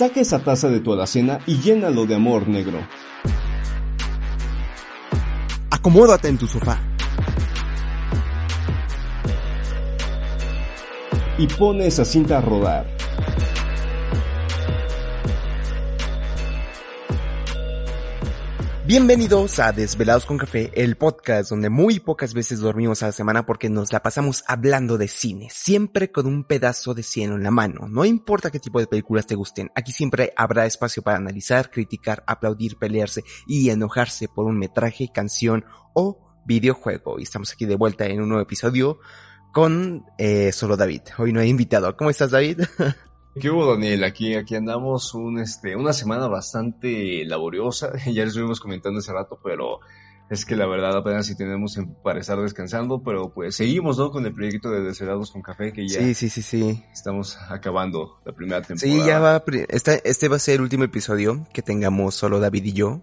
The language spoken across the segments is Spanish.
Saca esa taza de tu alacena y llénalo de amor negro. Acomódate en tu sofá. Y pone esa cinta a rodar. Bienvenidos a Desvelados con Café, el podcast donde muy pocas veces dormimos a la semana porque nos la pasamos hablando de cine, siempre con un pedazo de cielo en la mano. No importa qué tipo de películas te gusten, aquí siempre habrá espacio para analizar, criticar, aplaudir, pelearse y enojarse por un metraje, canción o videojuego. Y estamos aquí de vuelta en un nuevo episodio con eh, solo David. Hoy no he invitado. ¿Cómo estás, David? ¿Qué hubo, Daniel? Aquí, aquí andamos un, este, una semana bastante laboriosa. Ya les estuvimos comentando hace rato, pero es que la verdad apenas si tenemos para estar descansando, pero pues seguimos, ¿no? Con el proyecto de Desvelados con Café, que ya sí, sí, sí, sí. estamos acabando la primera temporada. Sí, ya va, este, este va a ser el último episodio que tengamos solo David y yo,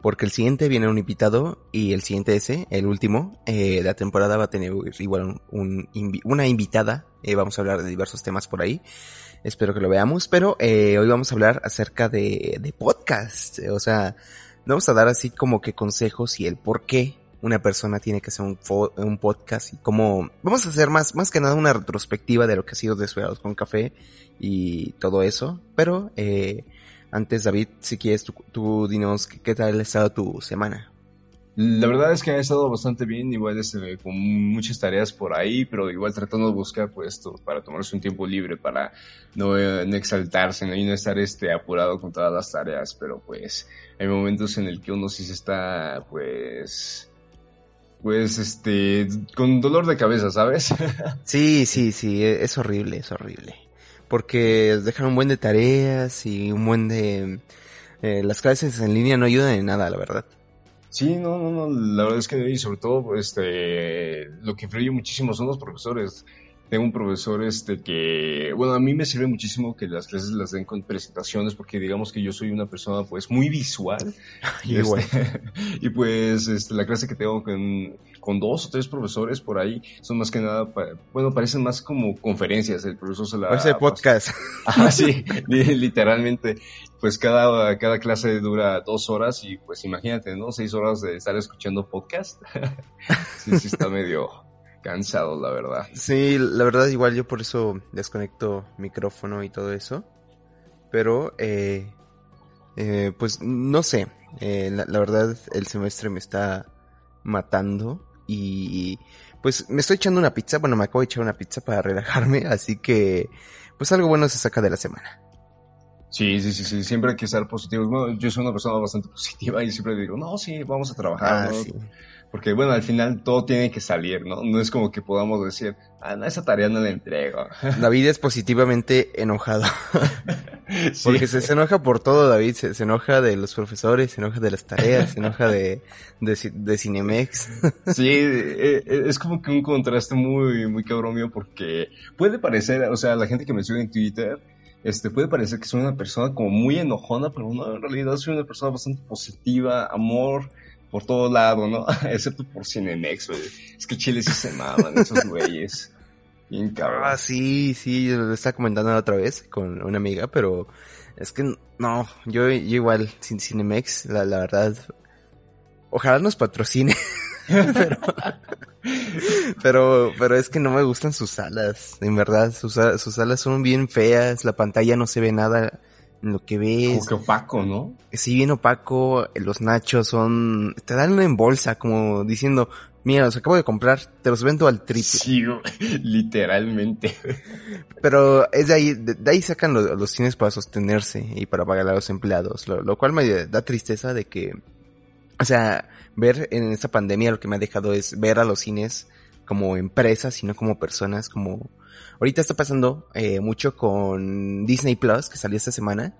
porque el siguiente viene un invitado y el siguiente ese, el último, eh, la temporada va a tener igual un, una invitada, eh, vamos a hablar de diversos temas por ahí. Espero que lo veamos, pero eh, hoy vamos a hablar acerca de, de podcast. O sea, vamos a dar así como que consejos y el por qué una persona tiene que hacer un, podcast y. Vamos a hacer más, más que nada una retrospectiva de lo que ha sido Desvelados con Café y todo eso. Pero eh, antes, David, si quieres, tú, tú dinos qué, tal ha estado tu semana. La verdad es que ha estado bastante bien, igual este, con muchas tareas por ahí, pero igual tratando de buscar pues para tomarse un tiempo libre, para no, eh, no exaltarse ¿no? y no estar este, apurado con todas las tareas, pero pues hay momentos en el que uno sí se está pues pues este con dolor de cabeza, ¿sabes? sí, sí, sí, es horrible, es horrible. Porque dejan un buen de tareas y un buen de eh, las clases en línea no ayudan en nada, la verdad. Sí, no, no, no, la verdad es que y sobre todo este lo que influye muchísimo son los profesores. Tengo un profesor este que, bueno, a mí me sirve muchísimo que las clases las den con presentaciones porque digamos que yo soy una persona pues muy visual. y, este, y pues este, la clase que tengo con, con, dos o tres profesores por ahí son más que nada, bueno, parecen más como conferencias. El profesor se la... Parece podcast. Ah, sí, literalmente. Pues cada, cada clase dura dos horas y pues imagínate, ¿no? Seis horas de estar escuchando podcast. sí, sí está medio cansado, la verdad. Sí, la verdad igual yo por eso desconecto micrófono y todo eso. Pero, eh, eh, pues no sé, eh, la, la, verdad el semestre me está matando y pues me estoy echando una pizza, bueno me acabo de echar una pizza para relajarme, así que pues algo bueno se saca de la semana. Sí, sí, sí, sí, siempre hay que estar positivo. Bueno, yo soy una persona bastante positiva y siempre digo, no, sí, vamos a trabajar. Ah, ¿no? sí. Porque bueno, al final todo tiene que salir, ¿no? No es como que podamos decir, ah, no, esa tarea no la entrego. David es positivamente enojado. sí. Porque se, se, enoja por todo, David. Se, se, enoja de los profesores, se enoja de las tareas, se enoja de, de, de Cinemex. sí, es como que un contraste muy, muy cabrón mío porque puede parecer, o sea, la gente que me sigue en Twitter, este, puede parecer que soy una persona como muy enojona, pero no, en realidad soy una persona bastante positiva, amor, por todo lado, ¿no? Excepto por Cinemex, güey. Es que Chile sí se maman esos güeyes. Bien cabrón. Ah, sí, sí, yo lo estaba comentando la otra vez con una amiga, pero es que no, yo, igual, sin Cinemex, la, verdad, ojalá nos patrocine. pero, pero, es que no me gustan sus salas, en verdad, sus, sus salas son bien feas, la pantalla no se ve nada lo que ves. Como que opaco, ¿no? Sí, bien opaco, los nachos son, te dan en bolsa, como diciendo, mira, los acabo de comprar, te los vendo al triple. Sí, literalmente. Pero es de ahí, de, de ahí sacan los, los, cines para sostenerse y para pagar a los empleados, lo, lo cual me da tristeza de que, o sea, ver en esta pandemia lo que me ha dejado es ver a los cines como empresas y no como personas, como ahorita está pasando eh, mucho con Disney Plus que salió esta semana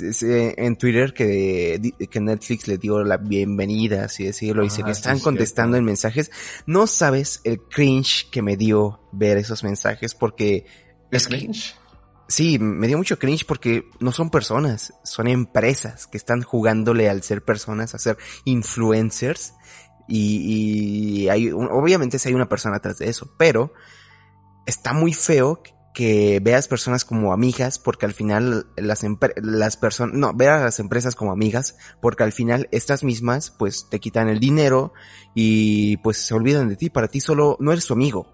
en Twitter que, que Netflix le dio la bienvenida, así decirlo, y se le están contestando en mensajes. No sabes el cringe que me dio ver esos mensajes porque es cringe. Sí, me dio mucho cringe porque no son personas, son empresas que están jugándole al ser personas, a ser influencers. Y, y hay, obviamente si hay una persona atrás de eso, pero está muy feo que veas personas como amigas, porque al final las, las personas, no, veas a las empresas como amigas, porque al final estas mismas, pues te quitan el dinero y pues se olvidan de ti. Para ti solo no eres su amigo.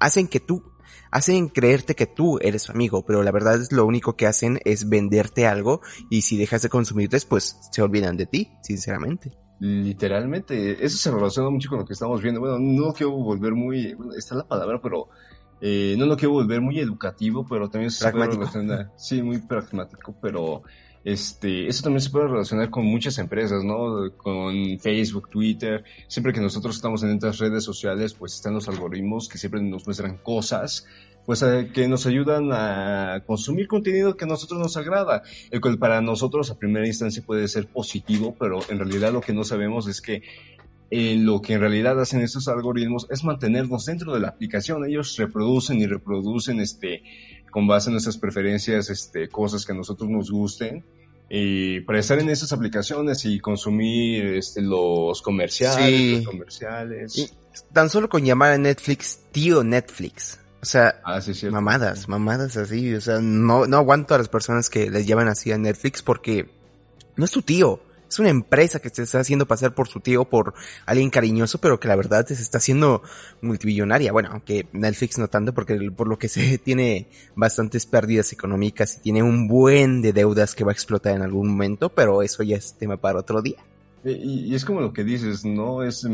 Hacen que tú, hacen creerte que tú eres su amigo, pero la verdad es lo único que hacen es venderte algo y si dejas de consumirles, pues se olvidan de ti, sinceramente. Literalmente, eso se relaciona mucho con lo que estamos viendo. Bueno, no quiero volver muy, bueno, está la palabra, pero eh, no lo quiero volver muy educativo, pero también se puede relacionar, sí, muy pragmático, pero este, eso también se puede relacionar con muchas empresas, ¿no? Con Facebook, Twitter, siempre que nosotros estamos en estas redes sociales, pues están los algoritmos que siempre nos muestran cosas, pues eh, que nos ayudan a consumir contenido que a nosotros nos agrada, el cual para nosotros a primera instancia puede ser positivo, pero en realidad lo que no sabemos es que eh, lo que en realidad hacen estos algoritmos es mantenernos dentro de la aplicación. Ellos reproducen y reproducen este, con base en nuestras preferencias este, cosas que a nosotros nos gusten. Y para estar en esas aplicaciones y consumir este, los comerciales, los comerciales. tan solo con llamar a Netflix tío Netflix. O sea, ah, mamadas, mamadas así. O sea, no, no aguanto a las personas que les llaman así a Netflix porque no es tu tío es una empresa que se está haciendo pasar por su tío, por alguien cariñoso, pero que la verdad se está haciendo multibillonaria. Bueno, aunque Netflix no tanto, porque por lo que sé tiene bastantes pérdidas económicas y tiene un buen de deudas que va a explotar en algún momento, pero eso ya es tema para otro día. Y, es como lo que dices, ¿no? Es,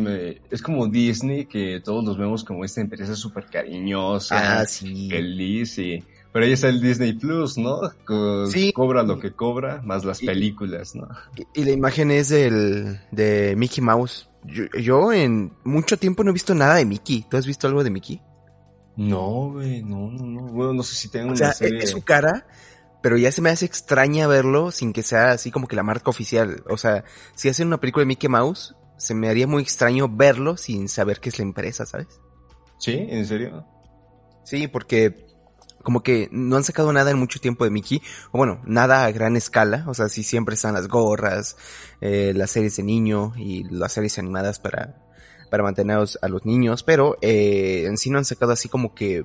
es como Disney, que todos los vemos como esta empresa súper cariñosa, ah, sí. feliz y pero ahí está el Disney Plus, ¿no? sí. Cobra lo que cobra, más las películas, ¿no? Y, la imagen es del, de Mickey Mouse. Yo, en mucho tiempo no he visto nada de Mickey. ¿Tú has visto algo de Mickey? No, güey, no, no, no. Bueno, no sé si tengo o sea, Es su cara, pero ya se me hace extraña verlo sin que sea así como que la marca oficial. O sea, si hacen una película de Mickey Mouse, se me haría muy extraño verlo sin saber qué es la empresa, ¿sabes? Sí, ¿en serio? Sí, porque como que no han sacado nada en mucho tiempo de Mickey, o bueno, nada a gran escala, o sea, sí siempre están las gorras, eh, las series de niño y las series animadas para, para mantener a los niños, pero eh, en sí no han sacado así como que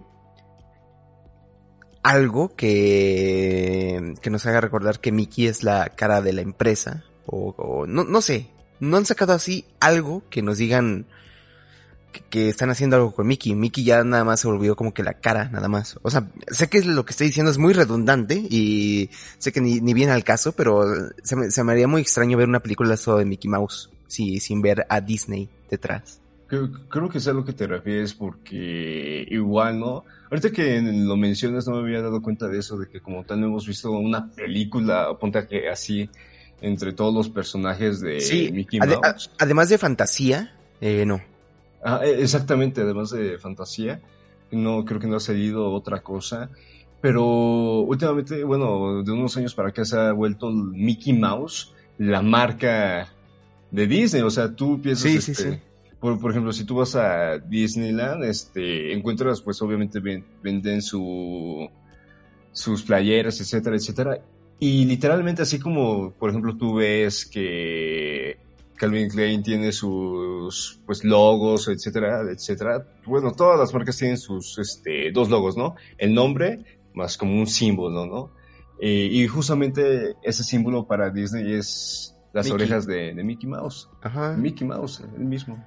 algo que, que nos haga recordar que Mickey es la cara de la empresa, o, o no, no sé, no han sacado así algo que nos digan, que, están haciendo algo con Mickey. Mickey ya nada más se volvió como que la cara, nada más. O sea, sé que lo que estoy diciendo es muy redundante y sé que ni, ni viene al caso, pero se me, se me haría muy extraño ver una película solo de Mickey Mouse, si, sin ver a Disney detrás. Creo, que sé a lo que te refieres porque igual, ¿no? Ahorita que lo mencionas no me había dado cuenta de eso, de que como tal no hemos visto una película, ponte que así, entre todos los personajes de Mickey Mouse. además de fantasía, eh, no. Ah, e, exactamente, además de fantasía. No, creo que no ha salido otra cosa. Pero últimamente, bueno, de unos años para acá se ha vuelto Mickey Mouse la marca de Disney. O sea, tú piensas, este, Por, por, ejemplo, si tú vas a Disneyland, este, encuentras, pues obviamente venden su, sus playeras, etcétera, etcétera. Y literalmente así como, por ejemplo, tú ves que Calvin Klein tiene sus pues logos, etcétera, etcétera. Bueno, todas las marcas tienen sus este, dos logos, ¿no? El nombre más como un símbolo, ¿no? Eh, y justamente ese símbolo para Disney es las orejas de, Mickey Mouse. Ajá. Mickey Mouse, el mismo.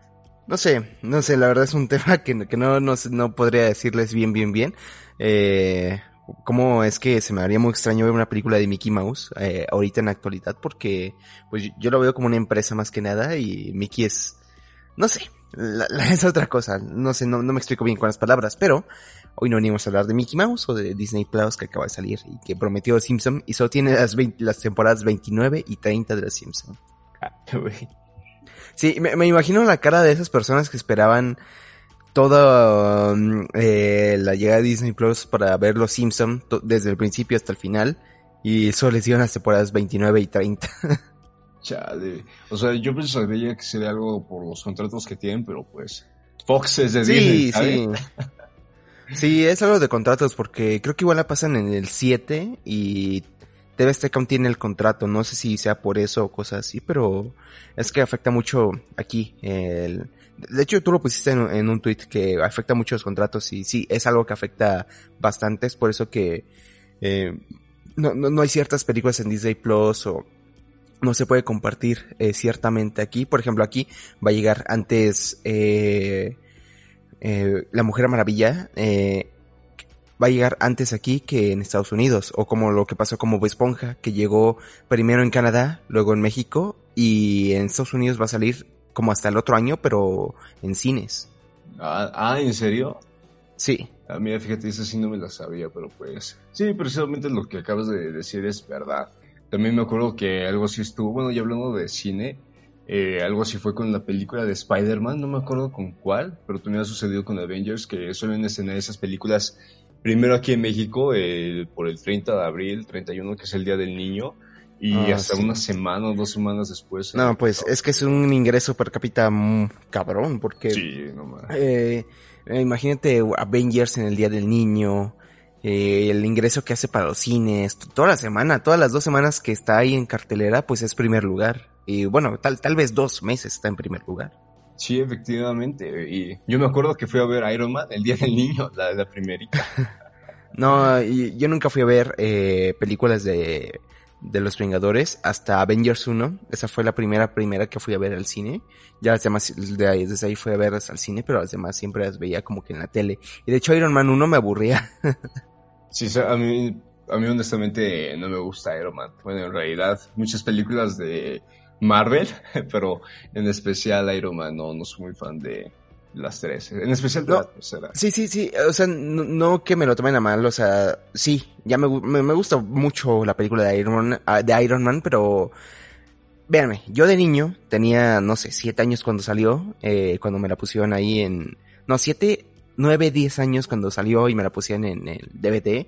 No sé, no sé, la verdad es un tema que, que no, no, no podría decirles bien, bien, bien. Eh, cómo es que se me haría muy extraño ver una película de Mickey Mouse eh, ahorita en la actualidad porque pues yo lo veo como una empresa más que nada y Mickey es no sé la, es otra cosa. No sé no, no, me explico bien con las palabras pero hoy no venimos a hablar de Mickey Mouse o de Disney Plus que acaba de salir y que prometió Simpson y solo tiene las, las temporadas 29 y 30 de los Simpson. Ah, sí me, me imagino la cara de esas personas que esperaban toda um, eh, la llegada de Disney Plus para ver Los Simpson desde el principio hasta el final y solo les dieron las temporadas 29 y 30. Chale. O sea, yo pensaría que sería algo por los contratos que tienen, pero pues Fox es de Disney. Sí, sí. es algo de contratos porque creo que igual la pasan en el 7 y TV Azteca tiene el contrato, no sé si sea por eso o cosas así, pero es que afecta mucho aquí. El, de hecho, tú lo pusiste en, un tweet que afecta mucho los contratos y sí, es algo que afecta bastante, por eso que eh, no, no, hay ciertas películas en Disney Plus o no se puede compartir eh, ciertamente aquí. Por ejemplo, aquí va a llegar antes eh, eh, La Mujer Maravilla. Eh, va a llegar antes aquí que en Estados Unidos. O como lo que pasó con Bob Esponja, que llegó primero en Canadá, luego en México. Y en Estados Unidos va a salir como hasta el otro año, pero en cines. Ah, ah ¿en serio? Sí. A ah, mí, fíjate, eso sí no me la sabía, pero pues... Sí, precisamente lo que acabas de decir es verdad. También me acuerdo que algo así estuvo, bueno, ya hablando de cine, eh, algo así fue con la película de Spider-Man, no me acuerdo con cuál, pero también ha sucedido con Avengers, que suelen estrenar esas películas primero aquí en México, eh, por el 30 de abril, 31, que es el Día del Niño, y ah, hasta una semana o dos semanas después. No, pues es que es un ingreso per cápita cabrón, porque... Sí, no eh, imagínate Avengers en el Día del Niño, eh, el ingreso que hace para los cines, toda la semana, todas las dos semanas que está ahí en cartelera, pues es primer lugar. Y bueno, tal, tal vez dos meses está en primer lugar. Sí, efectivamente. Y yo me acuerdo que fui a ver Iron Man el Día del Niño, la, la primerita. no, yo nunca fui a ver eh, películas de, de los Vengadores hasta Avengers 1. Esa fue la primera, primera que fui a ver al cine. Ya las demás, desde ahí fui a verlas al cine, pero las demás siempre las veía como que en la tele. Y de hecho Iron Man 1 me aburría. Sí, a mí, a mí honestamente no me gusta Iron Man. Bueno, en realidad muchas películas de Marvel, pero en especial Iron Man no, no soy muy fan de las tres. En especial la tercera. Sí, sí, sí. O sea, no, que me lo tomen a mal. O sea, sí, ya me, me, gusta mucho la película de Iron Man, ah, de Iron Man pero... Véanme, yo de niño tenía, no sé, siete años cuando salió, eh, cuando me la pusieron ahí en... No, siete, 9, 10 años cuando salió y me la pusieron en el DVD,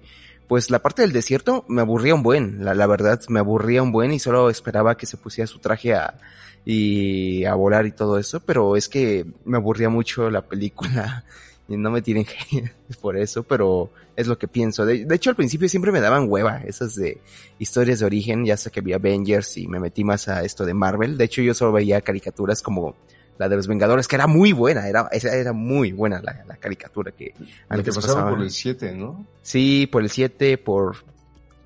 pues la parte del desierto me aburría un buen, la, la verdad me aburría un buen y solo esperaba que se pusiera su traje a, y a volar y todo eso, pero es que me aburría mucho la película y no me tienen por eso, pero es lo que pienso. De, de, hecho, al principio siempre me daban hueva esas de historias de origen, ya sé que vi Avengers y me metí más a esto de Marvel. De hecho, yo solo veía caricaturas como la de los Vengadores, que era muy buena, era, esa era muy buena la, la caricatura que antes pasaba por el 7, ¿no? Sí, por el 7, por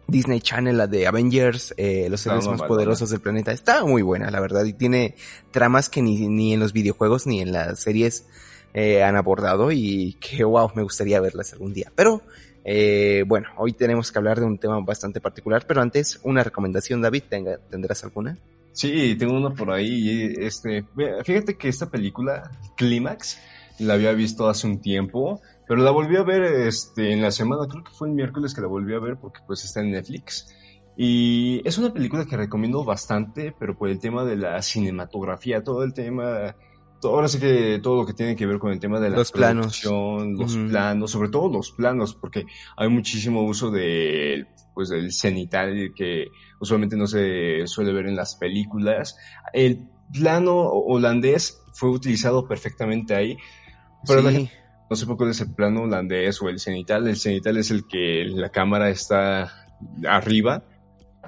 Disney Channel, la de Avengers, eh, los seres más poderosos del planeta. Está muy buena, la verdad, y tiene tramas que ni, ni en los videojuegos ni en las series eh, han abordado y que wow, me gustaría verlas algún día. Pero, eh, bueno, hoy tenemos que hablar de un tema bastante particular, pero antes, una recomendación, David, ¿tendrás alguna? Sí, tengo uno por ahí. Este, fíjate que esta película, Clímax, la había visto hace un tiempo, pero la volví a ver este, en la semana, creo que fue el miércoles que la volví a ver porque pues está en Netflix. Y es una película que recomiendo bastante, pero por el tema de la cinematografía, todo el tema, ahora sí que todo lo que tiene que ver con el tema de la los planos, los planos, sobre todo los planos, porque hay muchísimo uso de, pues, del cenital que usualmente no se suele ver en las películas. El plano holandés fue utilizado perfectamente ahí, pero no sé por qué es el plano holandés o el cenital. El cenital es el que la cámara está arriba.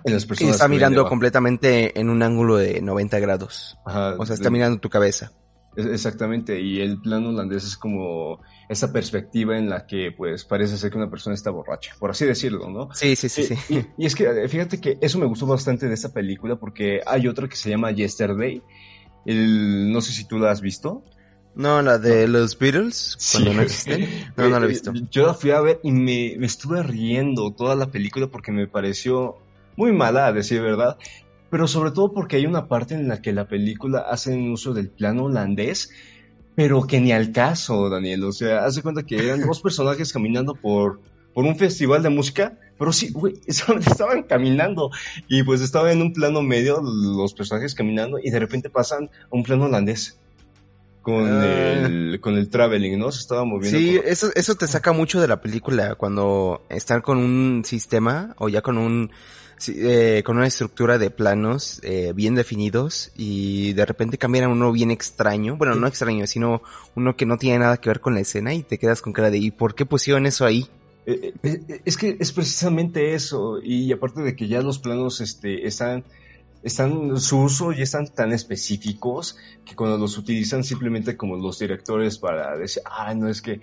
Y, las personas está mirando completamente en un ángulo de 90 grados. o sea, está mirando tu cabeza. Exactamente, y el plano holandés es como esa perspectiva en la que pues parece ser que una persona está borracha, por así decirlo, ¿no? Sí, sí, sí, sí. Y, es que eh, fíjate que eso me gustó bastante de esta película porque hay otra que se llama Yesterday, el, no sé si tú la has visto. No, la de los Beatles, cuando no existen. No, no la he visto. Yo la fui a ver y me, me estuve riendo toda la película porque me pareció muy mala, a decir verdad pero sobre todo porque hay una parte en la que la película hace uso del plano holandés, pero que ni al caso, Daniel. O sea, hace cuenta que eran dos personajes caminando por, por un festival de música, pero sí, güey, estaban caminando y pues estaban en un plano medio los personajes caminando y de repente pasan a un plano holandés. Con, ah. el, con el traveling, ¿no? Se estaba moviendo. Sí, eso, eso te saca mucho de la película cuando están con un sistema o ya con un eh, con una estructura de planos eh, bien definidos y de repente cambian a uno bien extraño, bueno, no extraño, sino uno que no tiene nada que ver con la escena y te quedas con cara de ¿y por qué pusieron eso ahí? Eh, eh, es que es precisamente eso, y aparte de que ya los planos este, están, están, su uso ya están tan específicos que cuando los utilizan simplemente como los directores para decir, ah, no, es que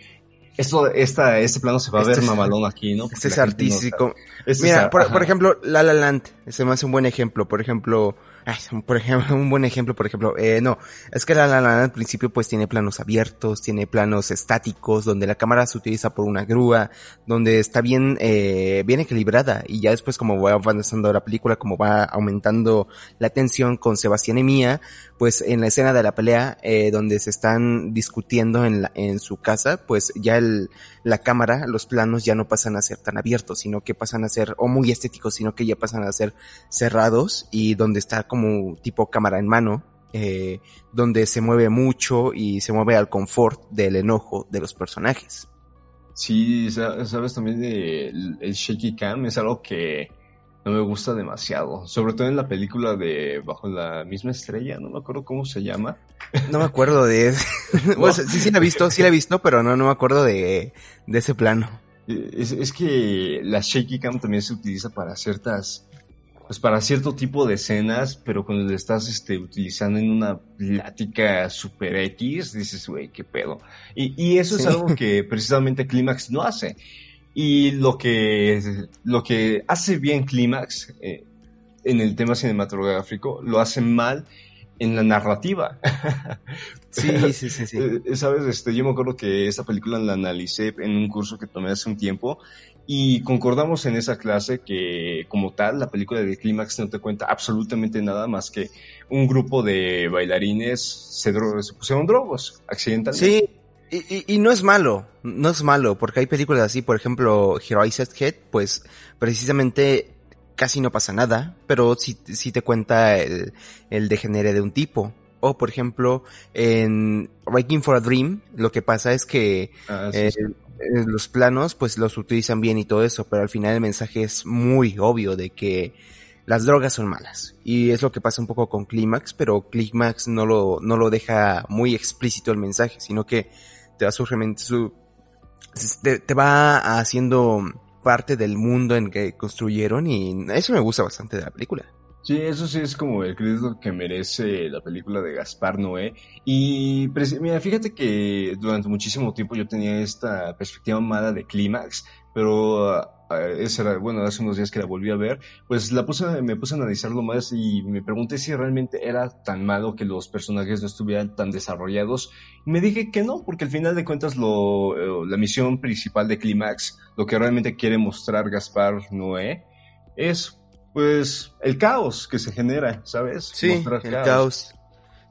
esto, esta, este plano se va a ver este mamalón aquí, ¿no? este es artístico. Este Mira, por, por, ejemplo, La La Land, se me hace un buen ejemplo. Por ejemplo, por ejemplo, un buen ejemplo, por ejemplo, eh, no, es que la, la, al principio pues tiene planos abiertos, tiene planos estáticos, donde la cámara se utiliza por una grúa, donde está bien, eh, bien equilibrada, y ya después como va avanzando la película, como va aumentando la tensión con Sebastián y Mía, pues en la escena de la pelea, eh, donde se están discutiendo en la, en su casa, pues ya el, la cámara, los planos ya no pasan a ser tan abiertos, sino que pasan a ser, o muy estéticos, sino que ya pasan a ser cerrados, y donde está como tipo cámara en mano, eh, donde se mueve mucho y se mueve al confort del enojo de los personajes. Sí, sabes también el, el shaky cam es algo que no me gusta demasiado, sobre todo en la película de Bajo la misma estrella, no me acuerdo cómo se llama. No me acuerdo de... sí, sí la he visto, sí la he visto, pero no, no me acuerdo de, de ese plano. Es, es que la shaky cam también se utiliza para ciertas pues para cierto tipo de escenas, pero cuando le estás este, utilizando en una plática super X, dices, güey, qué pedo. Y, y eso es algo que precisamente Clímax no hace. Y lo que, lo que hace bien Clímax eh, en el tema cinematográfico, lo hace mal en la narrativa. Sí, sí, sí, sí. Eh, Sabes, este, yo me acuerdo que esta película la analicé en un curso que tomé hace un tiempo y concordamos en esa clase que como tal la película de Clímax no te cuenta absolutamente nada más que un grupo de bailarines se, se pusieron drogos accidentalmente. Sí, y, no es malo, no es malo, porque hay películas así, por ejemplo, Heroic Head, pues precisamente casi no pasa nada, pero sí, sí te cuenta el, el degenere de un tipo. O por ejemplo, en Waking for a Dream, lo que pasa es que ah, eh, eh, los planos pues los utilizan bien y todo eso, pero al final el mensaje es muy obvio de que las drogas son malas. Y es lo que pasa un poco con Climax, pero Climax no lo, no lo deja muy explícito el mensaje, sino que te va su, te, te va haciendo parte del mundo en que construyeron y eso me gusta bastante de la película. Sí, eso sí es como el crédito que merece la película de Gaspar Noé. Y mira, fíjate que durante muchísimo tiempo yo tenía esta perspectiva mala de Clímax, pero esa era, bueno, hace unos días que la volví a ver, pues la puse, me puse a analizarlo más y me pregunté si realmente era tan malo que los personajes no estuvieran tan desarrollados. Y me dije que no, porque al final de cuentas lo, eh, la misión principal de Clímax, lo que realmente quiere mostrar Gaspar Noé, es pues el caos que se genera, ¿sabes? Sí, el caos.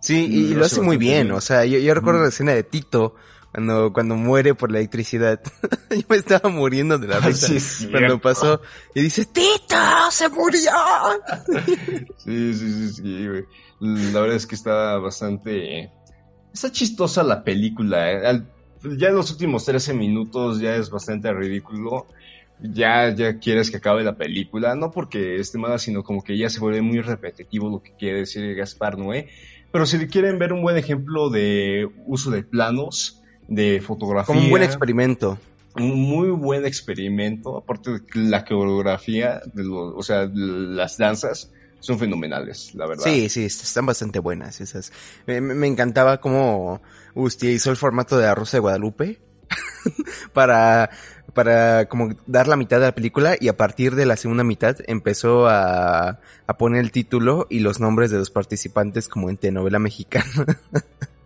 Sí, y, lo hace muy bien, o sea, yo, recuerdo la escena de Tito, cuando, cuando muere por la electricidad. yo me estaba muriendo de la risa cuando pasó y dice, ¡Tito! ¡Se murió! sí, sí, sí, sí, güey. La verdad es que está bastante... Está chistosa la película. ¿eh? ya en los últimos 13 minutos ya es bastante ridículo ya, ya quieres que acabe la película, no porque esté mala, sino como que ya se vuelve muy repetitivo lo que quiere decir Gaspar Noé. Pero si quieren ver un buen ejemplo de uso de planos, de fotografía. Como un buen experimento. Un muy buen experimento, aparte de la coreografía, de o sea, las danzas, son fenomenales, la verdad. Sí, sí, están bastante buenas esas. Me, me encantaba cómo hizo el formato de Arroz de Guadalupe para para como dar la mitad de la película y a partir de la segunda mitad empezó a, a poner el título y los nombres de los participantes como en telenovela mexicana.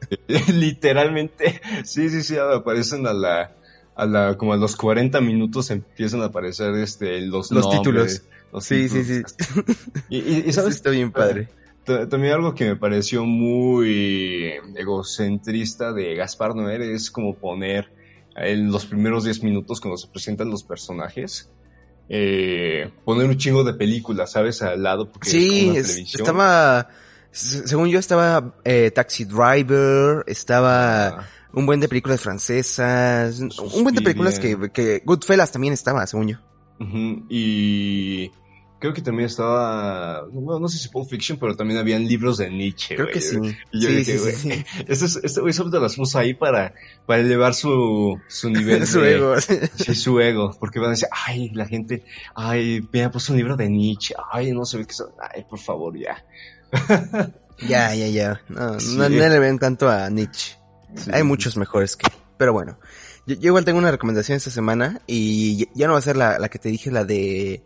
Literalmente, sí, sí, sí, aparecen a la, a la, como a los 40 minutos empiezan a aparecer este, los, los títulos. sí, sí, sí, Y, y, sabes, está bien padre. También algo que me pareció muy egocentrista de Gaspar Noé es como poner en los primeros 10 minutos cuando se presentan los personajes. Eh, poner un chingo de películas, ¿sabes? Al lado. Porque sí, estaba, según yo estaba eh, Taxi Driver, estaba ah. un buen de películas francesas, un buen de películas que, que Goodfellas también estaba, según yo. Y creo que también estaba, bueno, no sé si Pulp Fiction, pero también habían libros de Nietzsche. Creo que sí. Y yo sí, dije, güey, sí, sí. este, es- este güey solo las puso ahí para, para elevar su, su nivel Su de- ego. Sí, su ego, porque van a decir, ay, la gente, ay, me ha puesto un libro de Nietzsche, ay, no sé qué son, ay, por favor, ya. Ya, ya, ya. No, no, no le ven tanto a Nietzsche. Hay muchos mejores que. Pero bueno, yo, yo igual tengo una recomendación esta semana y ya no va a ser la, la que te dije, la de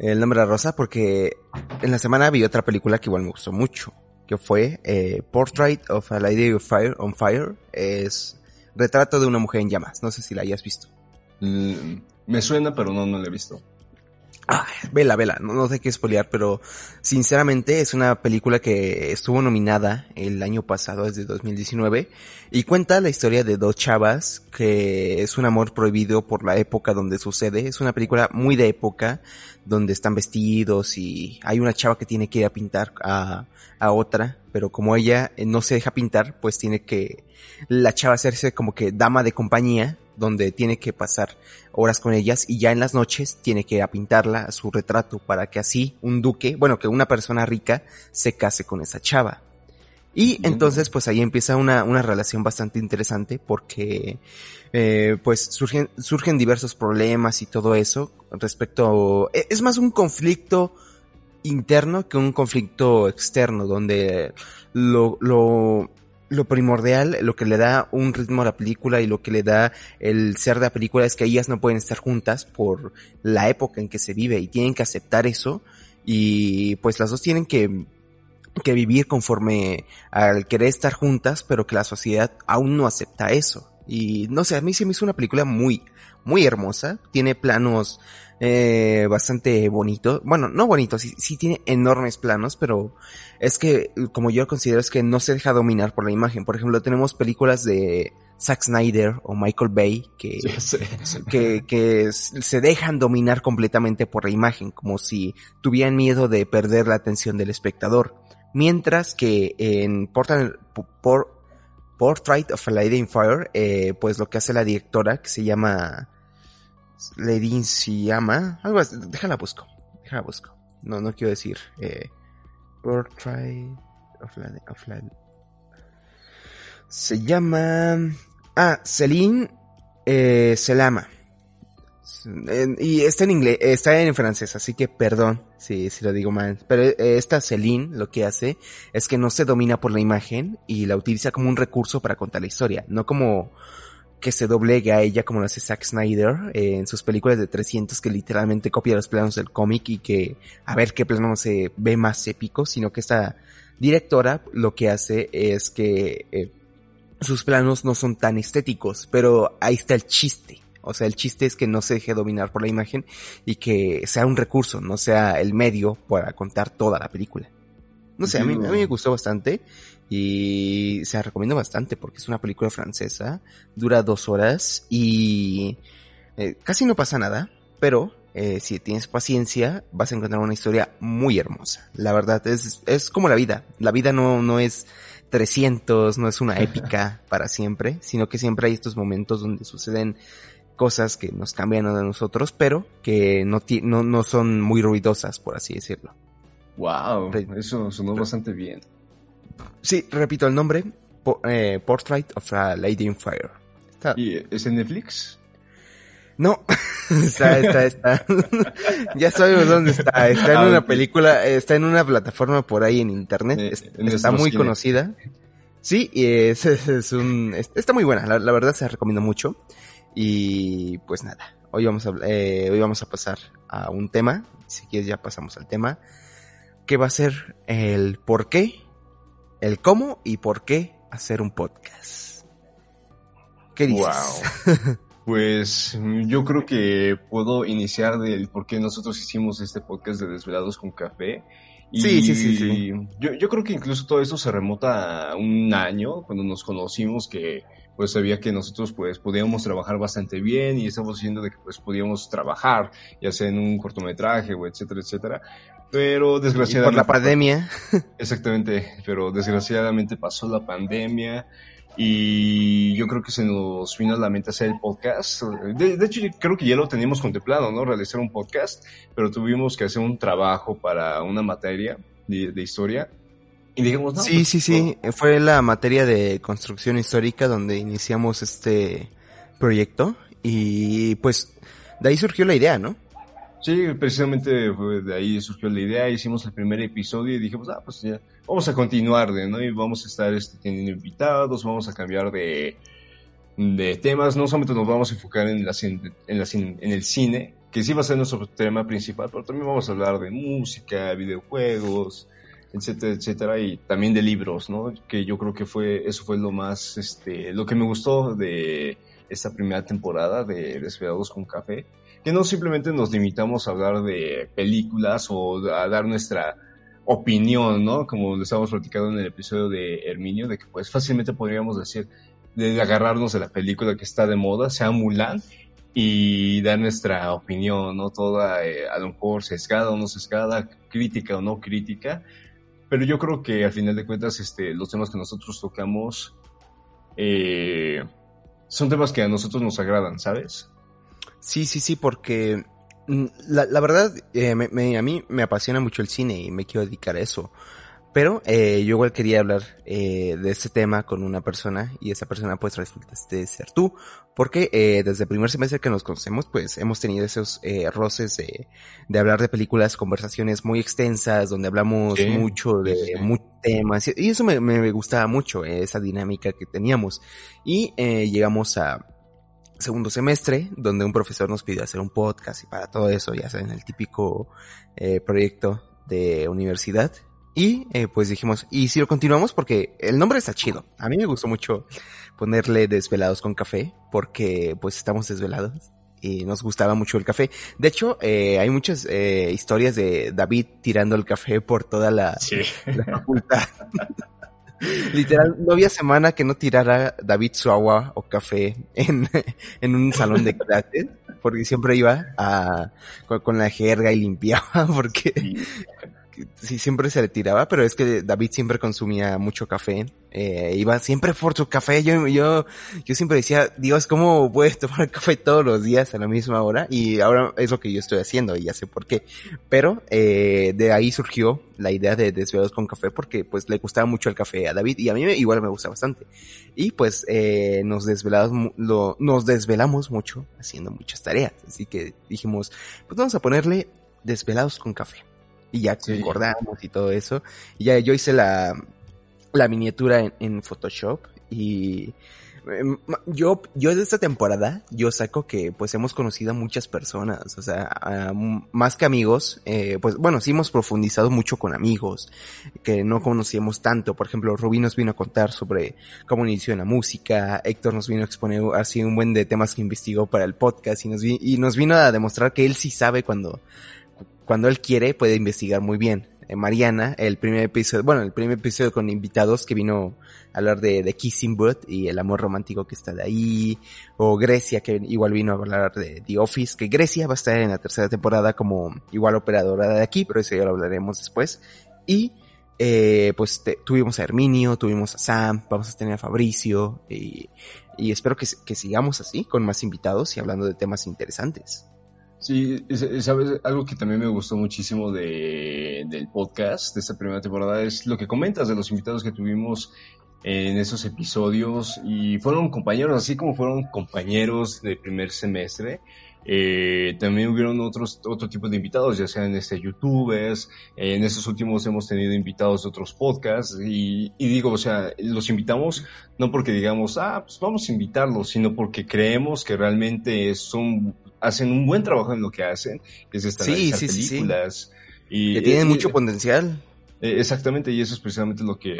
El nombre de la rosa, porque en la semana vi otra película que igual me gustó mucho, que fue eh, Portrait of a Lady of Fire, on Fire. Es retrato de una mujer en llamas. No sé si la hayas visto. Mm, Me suena, pero no, no lo he visto. Ah, vela, vela, no, sé qué spoilear, pero sinceramente es una película que estuvo nominada el año pasado, desde 2019, y cuenta la historia de dos chavas que es un amor prohibido por la época donde sucede. Es una película muy de época, donde están vestidos y hay una chava que tiene que ir a pintar a, a otra, pero como ella eh, no se deja pintar, pues tiene que la chava hacerse como que dama de compañía, donde tiene que pasar horas con ellas y ya en las noches tiene que ir a pintarla a su retrato para que así un duque, bueno, que una persona rica se case con esa chava. Y entonces pues ahí empieza una, una relación bastante interesante porque eh, pues surgen, surgen diversos problemas y todo eso respecto, e- es más un conflicto interno que un conflicto externo donde lo, lo, lo primordial, lo que le da un ritmo a la película y lo que le da el ser de la película es que ellas no pueden estar juntas por la época en que se vive y tienen que aceptar eso y pues las dos tienen que que vivir conforme al querer estar juntas, pero que la sociedad aún no acepta eso. Y no sé, a mí se me hizo una película muy, muy hermosa. Tiene planos eh, bastante bonitos. Bueno, no bonitos, sí, sí tiene enormes planos, pero es que, como yo considero, es que no se deja dominar por la imagen. Por ejemplo, tenemos películas de Zack Snyder o Michael Bay que que, que se dejan dominar completamente por la imagen, como si tuvieran miedo de perder la atención del espectador. Mientras que en Portal, por, Portrait of a Lady in Fire, eh, pues lo que hace la directora, que se llama Llama, algo así, déjala busco, déjala busco. No, no quiero decir, eh, Portrait of la, se llama, ah, Celine eh, Selama. Y está en inglés, está en francés, así que perdón si, si lo digo mal. Pero eh, esta Celine lo que hace es que no se domina por la imagen y la utiliza como un recurso para contar la historia, no como que se doblegue a ella como lo hace Zack Snyder eh, en sus películas de 300 que literalmente copia los planos del cómic y que a ver qué plano se ve más épico, sino que esta directora lo que hace es que eh, sus planos no son tan estéticos, pero ahí está el chiste. O sea, el chiste es que no se deje dominar por la imagen y que sea un recurso, no sea el medio para contar toda la película. No sé, a mí, a mí me gustó bastante y se la recomiendo bastante porque es una película francesa, dura dos horas y eh, casi no pasa nada, pero eh, si tienes paciencia vas a encontrar una historia muy hermosa. La verdad es, es como la vida, la vida no, no es 300, no es una épica para siempre, sino que siempre hay estos momentos donde suceden cosas que nos cambian a nosotros, pero que no, no, no son muy ruidosas, por así decirlo. Wow, eso sonó bastante bien. Sí, repito el nombre, Po- eh, Portrait of a Lady in Fire. Está- ¿Y es en Netflix? No, está, está, está. ya sabemos dónde está. Está en Ah, una película, está en una plataforma por ahí en internet. Eh, está muy conocida. Sí, y es, es- un, es- está muy buena. La, la verdad se la recomiendo mucho. Y pues nada, hoy vamos a, eh, hoy vamos a pasar a un tema. Si quieres ya pasamos al tema. Que va a ser el por qué, el cómo y por qué hacer un podcast. ¿Qué dices? Wow. Pues yo creo que puedo iniciar del por qué nosotros hicimos este podcast de Desvelados con Café. Y Sí, sí, sí, sí. Yo, yo creo que incluso todo esto se remota a un año, cuando nos conocimos, que pues sabía que nosotros pues podíamos trabajar bastante bien y estamos diciendo de que pues podíamos trabajar, ya sea en un cortometraje o etcétera, etcétera. Pero desgraciadamente... por la pandemia. Exactamente, pero desgraciadamente pasó la pandemia y yo creo que se nos vino a la mente hacer el podcast. De, de, hecho, creo que ya lo teníamos contemplado, ¿no? Realizar un podcast, pero tuvimos que hacer un trabajo para una materia de, de historia y digamos, no, sí, pues, sí, sí, fue la materia de construcción histórica donde iniciamos este proyecto y pues de ahí surgió la idea, ¿no? Sí, precisamente de ahí surgió la idea, hicimos el primer episodio y dijimos, ah, pues ya, vamos a continuar, de, ¿no? Y vamos a estar este, teniendo invitados, vamos a cambiar de, de temas, no solamente nos vamos a enfocar en, la, en, la, en el cine, que sí va a ser nuestro tema principal, pero también vamos a hablar de música, videojuegos, etcétera, etcétera, y también de libros, ¿no? Que yo creo que fue, eso fue lo más, este, lo que me gustó de esta primera temporada de Despedados con Café, que no simplemente nos limitamos a hablar de películas o a dar nuestra opinión, ¿no? Como lo estábamos platicando en el episodio de Herminio, de que pues fácilmente podríamos decir, de agarrarnos de la película que está de moda, sea Mulan, y dar nuestra opinión, ¿no? Toda, eh, a lo mejor sesgada o no sesgada, crítica o no crítica, pero yo creo que al final de cuentas, este, los temas que nosotros tocamos eh, son temas que a nosotros nos agradan, ¿sabes? Sí, sí, sí, porque mm, la, verdad, eh, me, a mí me apasiona mucho el cine y me quiero dedicar a eso. Pero eh, yo igual quería hablar eh, de este tema con una persona y esa persona pues resulta este ser tú, porque eh, desde el primer semestre que nos conocemos pues hemos tenido esos eh, roces de, de, hablar de películas, conversaciones muy extensas donde hablamos mucho de sí. muchos temas y eso me, me gustaba mucho, eh, esa dinámica que teníamos y eh, llegamos a segundo semestre, donde un profesor nos pidió hacer un podcast y para todo eso, ya saben, el típico eh, proyecto de universidad. Y eh, pues dijimos, ¿y si lo continuamos? Porque el nombre está chido. A mí me gustó mucho ponerle Desvelados con Café, porque pues estamos desvelados y nos gustaba mucho el café. De hecho, eh, hay muchas eh, historias de David tirando el café por toda la, sí. la facultad. Literal, no había semana que no tirara David su agua o café en, en un salón de clases, porque siempre iba a, con, con la jerga y limpiaba, porque sí sí, siempre se le tiraba, pero es que David siempre consumía mucho café. Eh, iba siempre por su café. Yo, yo, yo siempre decía, Dios, ¿cómo puedes tomar café todos los días a la misma hora? Y ahora es lo que yo estoy haciendo y ya sé por qué. Pero, eh, de ahí surgió la idea de Desvelados con Café porque pues le gustaba mucho el café a David y a mí igual me gusta bastante. Y pues, eh, nos desvelamos, lo, nos desvelamos mucho haciendo muchas tareas. Así que dijimos, pues vamos a ponerle Desvelados con Café y ya sí. concordamos y todo eso. Y ya yo hice la, la miniatura en, en Photoshop y em, yo, yo de esta temporada, yo saco que pues hemos conocido a muchas personas, o sea, a, más que amigos, eh, pues bueno, sí hemos profundizado mucho con amigos que no conocíamos tanto. Por ejemplo, Rubí nos vino a contar sobre cómo inició en la música, Héctor nos vino a exponer así un buen de temas que investigó para el podcast y nos, vi, y nos vino a demostrar que él sí sabe cuando cuando él quiere puede investigar muy bien. Eh, Mariana, el primer episodio, bueno, el primer episodio con invitados que vino a hablar de, de Kissing Booth y el amor romántico que está de ahí, o Grecia que igual vino a hablar de The Office, que Grecia va a estar en la tercera temporada como igual operadora de aquí, pero eso ya lo hablaremos después. Y eh, pues tuvimos a Herminio, tuvimos a Sam, vamos a tener a Fabricio y, espero que sigamos así con más invitados y hablando de temas interesantes. Sí, sabes, algo que también me gustó muchísimo de, del podcast de esta primera temporada es lo que comentas de los invitados que tuvimos en esos episodios y fueron compañeros, así como fueron compañeros de primer semestre. Eh, también hubieron otros, otro tipo de invitados, ya sean este, youtubers, en estos últimos hemos tenido invitados de otros podcasts y, y, digo, o sea, los invitamos no porque digamos, ah, pues vamos a invitarlos, sino porque creemos que realmente son hacen un buen trabajo en lo que hacen, que es estar sí, sí, películas. Sí, y, que tienen mucho potencial. Eh, exactamente, y eso es precisamente lo que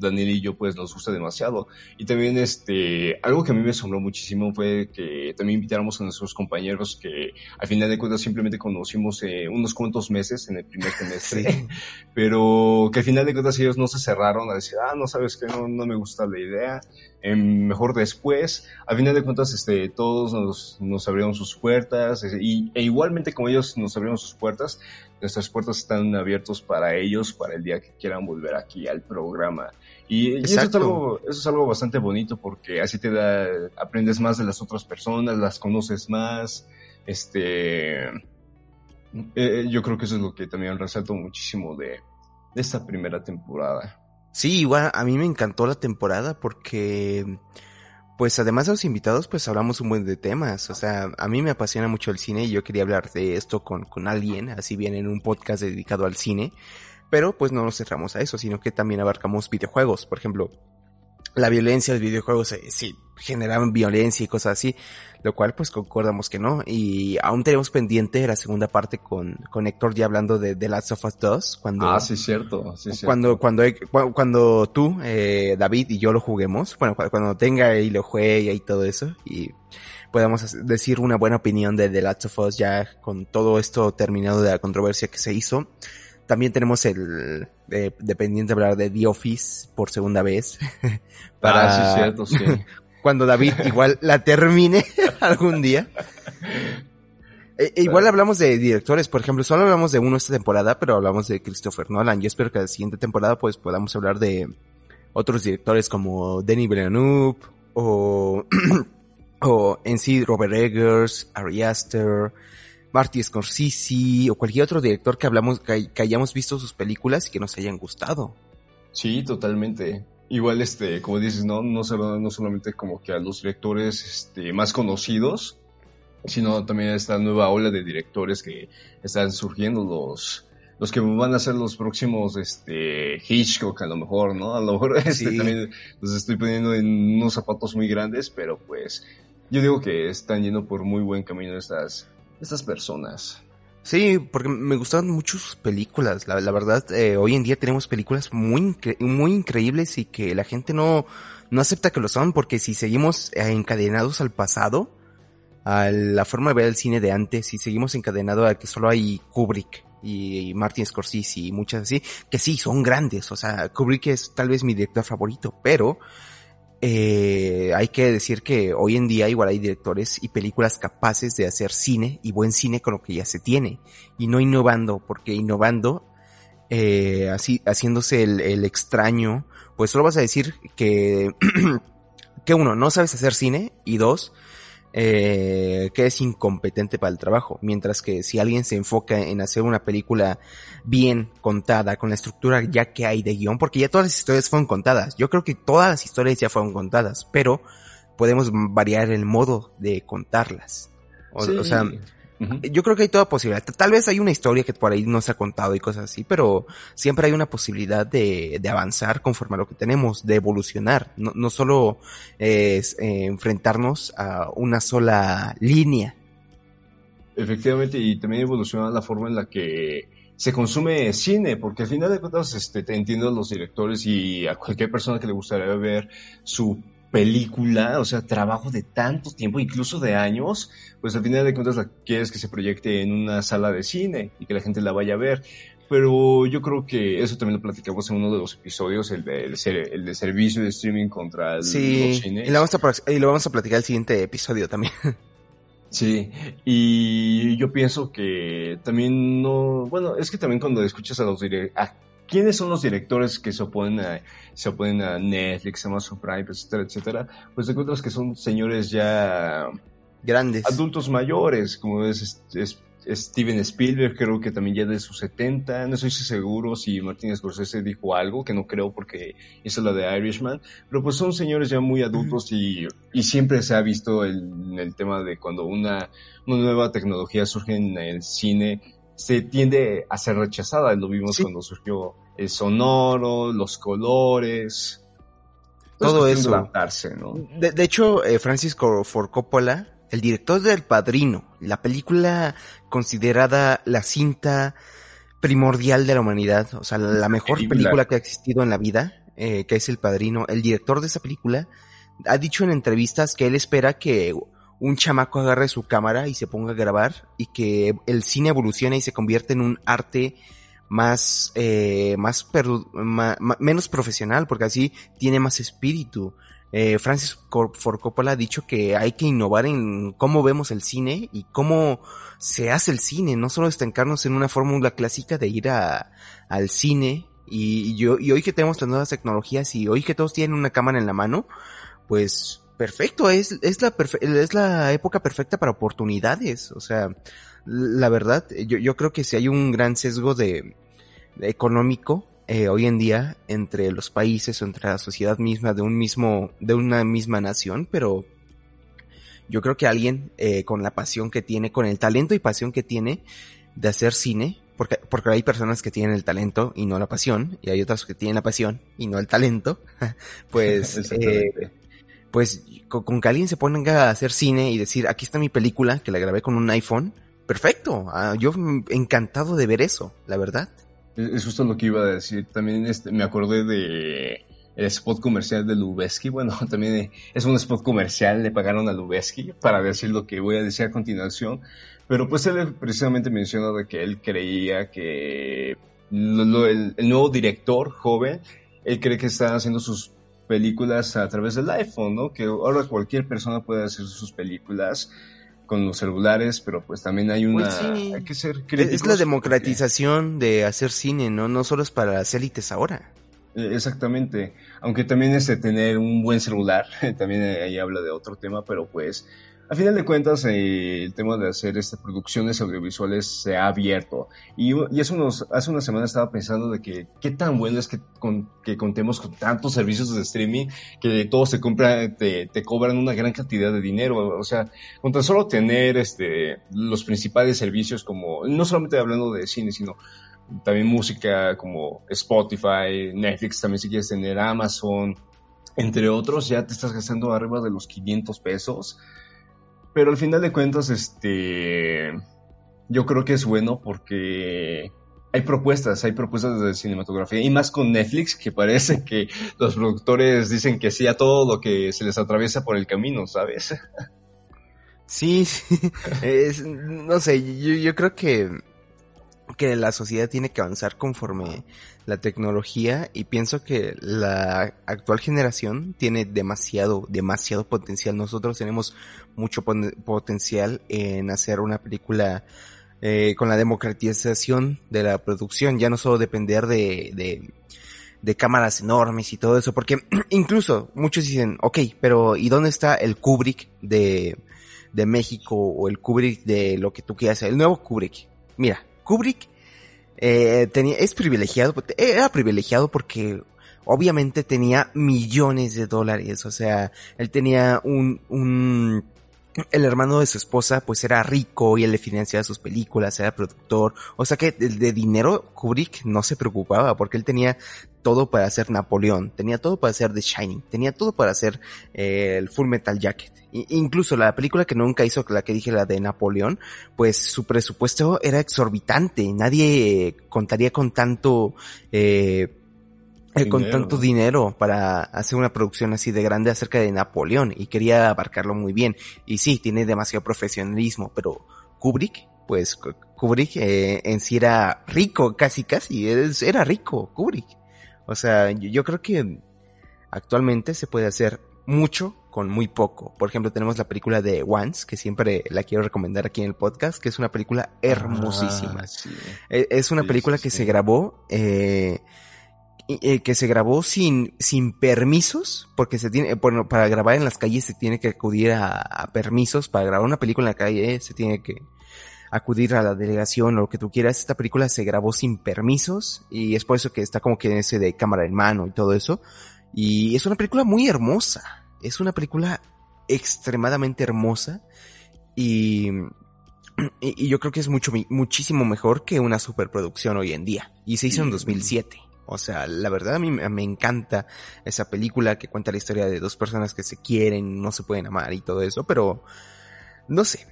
Daniel y yo pues nos gusta demasiado. Y también este, algo que a mí me asombró muchísimo fue que también invitáramos a nuestros compañeros que al final de cuentas simplemente conocimos eh, unos cuantos meses en el primer semestre, pero que al final de cuentas ellos no se cerraron a decir, ah, no sabes que no, no me gusta la idea, em, mejor después. Al final de cuentas, este, todos nos, nos abrieron sus puertas y, e igualmente como ellos nos abrieron sus puertas, nuestras puertas están abiertas para ellos para el día que quieran volver aquí al programa. Y, eso, es algo, eso es algo bastante bonito porque así te da, aprendes más de las otras personas, las conoces más, este, eh, yo creo que eso es lo que también resalto muchísimo de, de esta primera temporada. Sí, igual a mí me encantó la temporada porque pues además de los invitados, pues hablamos un buen de temas. O sea, a mí me apasiona mucho el cine y yo quería hablar de esto con, con alguien, así bien en un podcast dedicado al cine. Pero pues no nos cerramos a eso, sino que también abarcamos videojuegos. Por ejemplo, la violencia de videojuegos eh, sí generaban violencia y cosas así, lo cual pues concordamos que no. Y aún tenemos pendiente la segunda parte con, con Héctor ya hablando de The Last of Us 2. Cuando, ah, sí, cierto. Sí, cierto. Cuando, cuando, cuando tú, eh, David y yo lo juguemos, bueno, cuando tenga y lo juegue y todo eso, y podamos decir una buena opinión de The Last of Us ya con todo esto terminado de la controversia que se hizo. También tenemos el eh, dependiente hablar de The Office por segunda vez. para, ah, sí, cierto, sí. cuando David igual la termine algún día. E, e igual hablamos de directores, por ejemplo, solo hablamos de uno esta temporada, pero hablamos de Christopher Nolan. Yo espero que la siguiente temporada pues podamos hablar de otros directores como Denis Villeneuve o, o en sí Robert Eggers, Ari Aster, Marty Scorsese o cualquier otro director que hablamos, que, hayamos visto sus películas y que nos hayan gustado. Sí, totalmente. Igual, este, como dices, no, no, no solamente como que a los directores este, más conocidos, sino también a esta nueva ola de directores que están surgiendo, los, los que van a ser los próximos este Hitchcock a lo mejor, ¿no? A lo mejor este, también los estoy poniendo en unos zapatos muy grandes, pero pues yo digo que están yendo por muy buen camino estas estas personas. Sí, porque me gustaban mucho películas. La, verdad, eh, hoy en día tenemos películas muy, muy increíbles y que la gente no, no acepta que lo son porque si seguimos eh, encadenados al pasado, a la forma de ver el cine de antes, si seguimos encadenados a que solo hay Kubrick y, Martin Scorsese y muchas así, que sí, son grandes. O sea, Kubrick es tal vez mi director favorito, pero eh, hay que decir que hoy en día igual hay directores y películas capaces de hacer cine y buen cine con lo que ya se tiene y no innovando, porque innovando, eh, así, haciéndose el, el, extraño, pues solo vas a decir que, que uno, no sabes hacer cine y dos, eh, que es incompetente para el trabajo. Mientras que si alguien se enfoca en hacer una película bien contada, con la estructura ya que hay de guion, porque ya todas las historias fueron contadas. Yo creo que todas las historias ya fueron contadas, pero podemos variar el modo de contarlas. o sea, yo creo que hay toda posibilidad. Tal vez hay una historia que por ahí no se ha contado y cosas así, pero siempre hay una posibilidad de, de avanzar conforme a lo que tenemos, de evolucionar. No, no solo es eh, enfrentarnos a una sola línea. Efectivamente, y también evolucionar la forma en la que se consume cine, porque al final de cuentas este, te entiendo a los directores y a cualquier persona que le gustaría ver su película, o sea, trabajo de tanto tiempo, incluso de años, pues al final de cuentas la quieres que se proyecte en una sala de cine y que la gente la vaya a ver. Pero yo creo que eso también lo platicamos en uno de los episodios, el de, el, de servicio de streaming contra el, sí, los cines. Y lo, vamos a, y lo vamos a platicar el siguiente episodio también. Sí, y yo pienso que también no, bueno, es que también cuando escuchas a los directores, quiénes son los directores que se oponen a, se oponen a Netflix, Amazon Prime, etcétera, etcétera, pues te encuentras que son señores ya grandes, adultos mayores, como es, Steven Spielberg, creo que también ya de sus 70, no estoy seguro si Martin Scorsese dijo algo, que no creo porque hizo la de Irishman, pero pues son señores ya muy adultos y, y siempre se ha visto el, el tema de cuando una, una nueva tecnología surge en el cine, se tiende a ser rechazada. Lo vimos cuando surgió el sonoro, los colores. Todo eso. ¿no? De, hecho, eh, Francisco Ford Coppola, el director del Padrino, la película considerada la cinta primordial de la humanidad, o sea, la mejor película que ha existido en la vida, eh, que es El Padrino. El director de esa película ha dicho en entrevistas que él espera que un chamaco agarre su cámara y se ponga a grabar y que el cine evolucione y se convierta en un arte más, eh, más, menos profesional, porque así tiene más espíritu. Eh, Francis Ford Coppola ha dicho que hay que innovar en cómo vemos el cine y cómo se hace el cine, no solo estancarnos en una fórmula clásica de ir al cine y, yo, y hoy que tenemos las nuevas tecnologías y hoy que todos tienen una cámara en la mano, pues perfecto, es, es, la, es la época perfecta para oportunidades. O sea, la verdad, yo, yo creo que si hay un gran sesgo de, económico eh, hoy en día entre los países o entre la sociedad misma de un mismo, de una misma nación, pero yo creo que alguien eh, con la pasión que tiene, con el talento y pasión que tiene de hacer cine, porque, porque hay personas que tienen el talento y no la pasión, y hay otras que tienen la pasión y no el talento, pues eh, pues con, que alguien se ponga a hacer cine y decir, aquí está mi película, que la grabé con un iPhone, perfecto, ah, yo encantado de ver eso, la verdad. Es justo lo que iba a decir, también este, me acordé de el spot comercial de Lubeski, bueno, también es un spot comercial, le pagaron a Lubeski para decir lo que voy a decir a continuación, pero pues él precisamente mencionó de que él creía que el, el nuevo director joven, él cree que está haciendo sus películas a través del iPhone, ¿no? Que ahora cualquier persona puede hacer sus películas con los celulares, pero pues también hay una... Pues hay que ser críticos. Es la democratización de hacer cine, ¿no? No solo es para las élites ahora. Eh, exactamente, aunque también es de tener un buen celular, también ahí habla de otro tema, pero pues a final de cuentas, eh, el tema de hacer estas producciones audiovisuales se ha abierto. Y, y hace, unos, hace una semana estaba pensando de que qué tan bueno es que, que contemos con tantos servicios de streaming que todos te, compra, te, te, cobran una gran cantidad de dinero. O sea, con tan solo tener este, los principales servicios como, no solamente hablando de cine, sino también música como Spotify, Netflix, también si quieres tener Amazon, entre otros, ya te estás gastando arriba de los 500 pesos pero al final de cuentas, este, yo creo que es bueno porque hay propuestas, hay propuestas de cinematografía y más con Netflix que parece que los productores dicen que sí a todo lo que se les atraviesa por el camino, ¿sabes? Sí, sí. no sé, yo, yo creo que que la sociedad tiene que avanzar conforme la tecnología y pienso que la actual generación tiene demasiado, demasiado potencial. Nosotros tenemos mucho potencial en hacer una película eh, con la democratización de la producción, ya no solo depender de, de, de cámaras enormes y todo eso, porque incluso muchos dicen, ok, pero ¿y dónde está el Kubrick de, de México o el Kubrick de lo que tú quieras? El nuevo Kubrick. Mira, Kubrick eh, tenía, es privilegiado, era privilegiado porque obviamente tenía millones de dólares, o sea, él tenía un, un, el hermano de su esposa pues era rico y él le financiaba sus películas, era productor, o sea que de, dinero Kubrick no se preocupaba porque él tenía todo para hacer Napoleón, tenía todo para hacer The Shining, tenía todo para hacer eh, el Full Metal Jacket. incluso la película que nunca hizo, la que dije, la de Napoleón, pues su presupuesto era exorbitante, nadie contaría con tanto... Eh, eh con tanto dinero para hacer una producción así de grande acerca de Napoleón y quería abarcarlo muy bien. Y sí, tiene demasiado profesionalismo, pero Kubrick, pues Kubrick eh, en sí era rico, casi casi, era rico Kubrick. O sea, yo, creo que actualmente se puede hacer mucho con muy poco. Por ejemplo, tenemos la película de Once, que siempre la quiero recomendar aquí en el podcast, que es una película hermosísima. Ah, e, es una película que se grabó, eh, eh, que se grabó sin, sin permisos, porque se tiene, bueno, para grabar en las calles se tiene que acudir a permisos, para grabar una película en la calle se tiene que, acudir a la delegación o lo que tú quieras. Esta película se grabó sin permisos y es por eso que está como que en ese de cámara en mano y todo eso. Y es una película muy hermosa. Es una película extremadamente hermosa y, y, yo creo que es mucho, muchísimo mejor que una superproducción hoy en día. Y se hizo en 2007. O sea, la verdad a mí me encanta esa película que cuenta la historia de dos personas que se quieren, no se pueden amar y todo eso, pero no sé,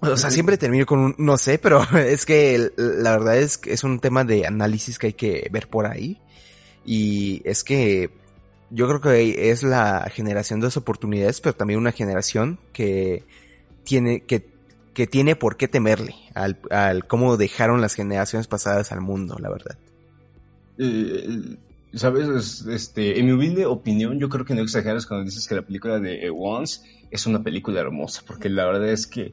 O sea, siempre termino con un no sé, pero es que la verdad es que es un tema de análisis que hay que ver por ahí. Y es que yo creo que es la generación de las oportunidades, pero también una generación que tiene, que, que tiene por qué temerle al, al cómo dejaron las generaciones pasadas al mundo, la verdad. Eh, Sabes, este, en mi humilde opinión, yo creo que no exageras cuando dices que la película de Once es una película hermosa, porque la verdad es que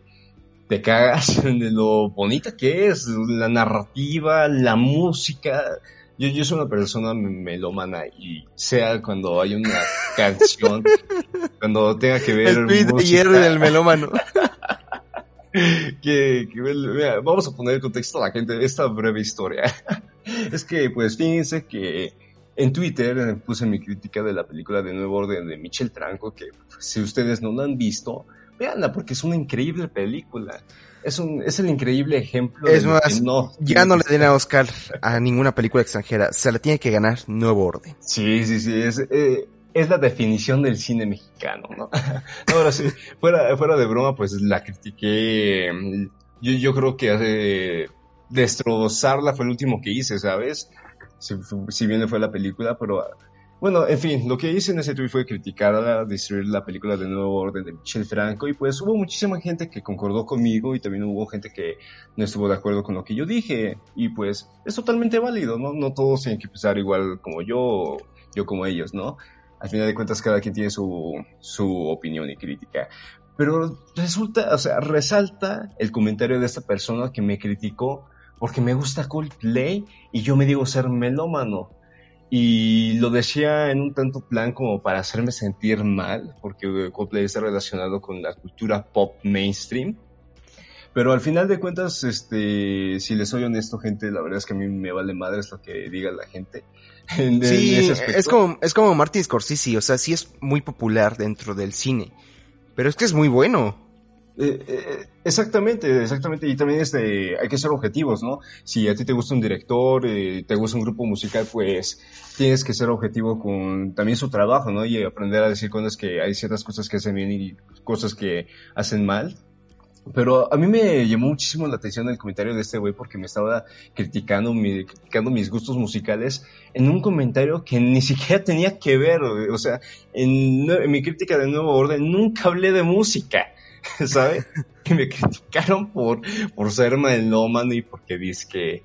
te cagas de lo bonita que es, la narrativa, la música. Yo, yo soy una persona melómana y sea cuando hay una canción, cuando tenga que ver. El música, del melómano. que, vamos a poner en contexto a la gente esta breve historia. es que, pues, fíjense que en Twitter eh, puse mi crítica de la película de Nuevo Orden de Michel Tranco, que pues, si ustedes no la han visto, véanla porque es una increíble película. Es, un, es el increíble ejemplo es más, no, ya no le den a Oscar a ninguna película extranjera, se la tiene que ganar Nuevo Orden. Sí, sí, sí, es, eh, es la definición del cine mexicano, ¿no? Ahora sí, fuera, fuera de broma, pues la critiqué, yo, yo creo que destrozarla fue el último que hice, ¿sabes? si, bien fue la película, pero bueno, en fin, lo que hice en ese tweet fue criticar, destruir la película de Nuevo Orden de Michel Franco y pues hubo muchísima gente que concordó conmigo y también hubo gente que no estuvo de acuerdo con lo que yo dije y pues es totalmente válido, ¿no? No todos tienen que pensar igual como yo, yo como ellos, ¿no? Al final de cuentas cada quien tiene su, su opinión y crítica. Pero resulta, o sea, resalta el comentario de esta persona que me criticó porque me gusta Coldplay y yo me digo ser melómano. Y lo decía en un tanto plan como para hacerme sentir mal, porque Coldplay está relacionado con la cultura pop mainstream. Pero al final de cuentas, este, si les soy honesto, gente, la verdad es que a mí me vale madre lo que diga la gente. sí, es como, es como Martin Scorsese, o sea, sí es muy popular dentro del cine, pero es que es muy bueno. Eh, eh, exactamente, exactamente. Y también este, hay que ser objetivos, ¿no? Si a ti te gusta un director, eh, te gusta un grupo musical, pues tienes que ser objetivo con también su trabajo, ¿no? Y aprender a decir cuando es que hay ciertas cosas que hacen bien y cosas que hacen mal. Pero a mí me llamó muchísimo la atención el comentario de este güey porque me estaba criticando, criticando mis gustos musicales en un comentario que ni siquiera tenía que ver. O sea, en, en mi crítica de Nuevo Orden nunca hablé de música. ¿sabe? Que me criticaron por, por ser melómano y porque dice que,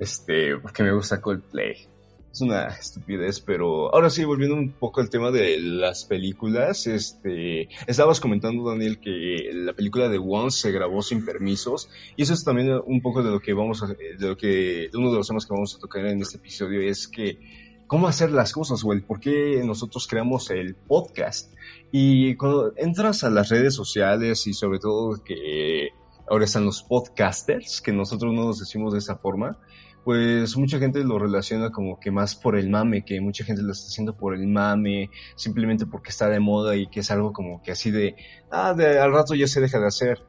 este, porque me gusta Coldplay. Es una estupidez, pero ahora sí, volviendo un poco al tema de las películas, este, estabas comentando, Daniel, que la película de Once se grabó sin permisos, y eso es también un poco de lo que vamos a, de lo que, de uno de los temas que vamos a tocar en este episodio, es que cómo hacer las cosas o el por qué nosotros creamos el podcast. Y cuando entras a las redes sociales y sobre todo que ahora están los podcasters, que nosotros no nos decimos de esa forma, pues mucha gente lo relaciona como que más por el mame, que mucha gente lo está haciendo por el mame, simplemente porque está de moda y que es algo como que así de, ah, de, al rato ya se deja de hacer.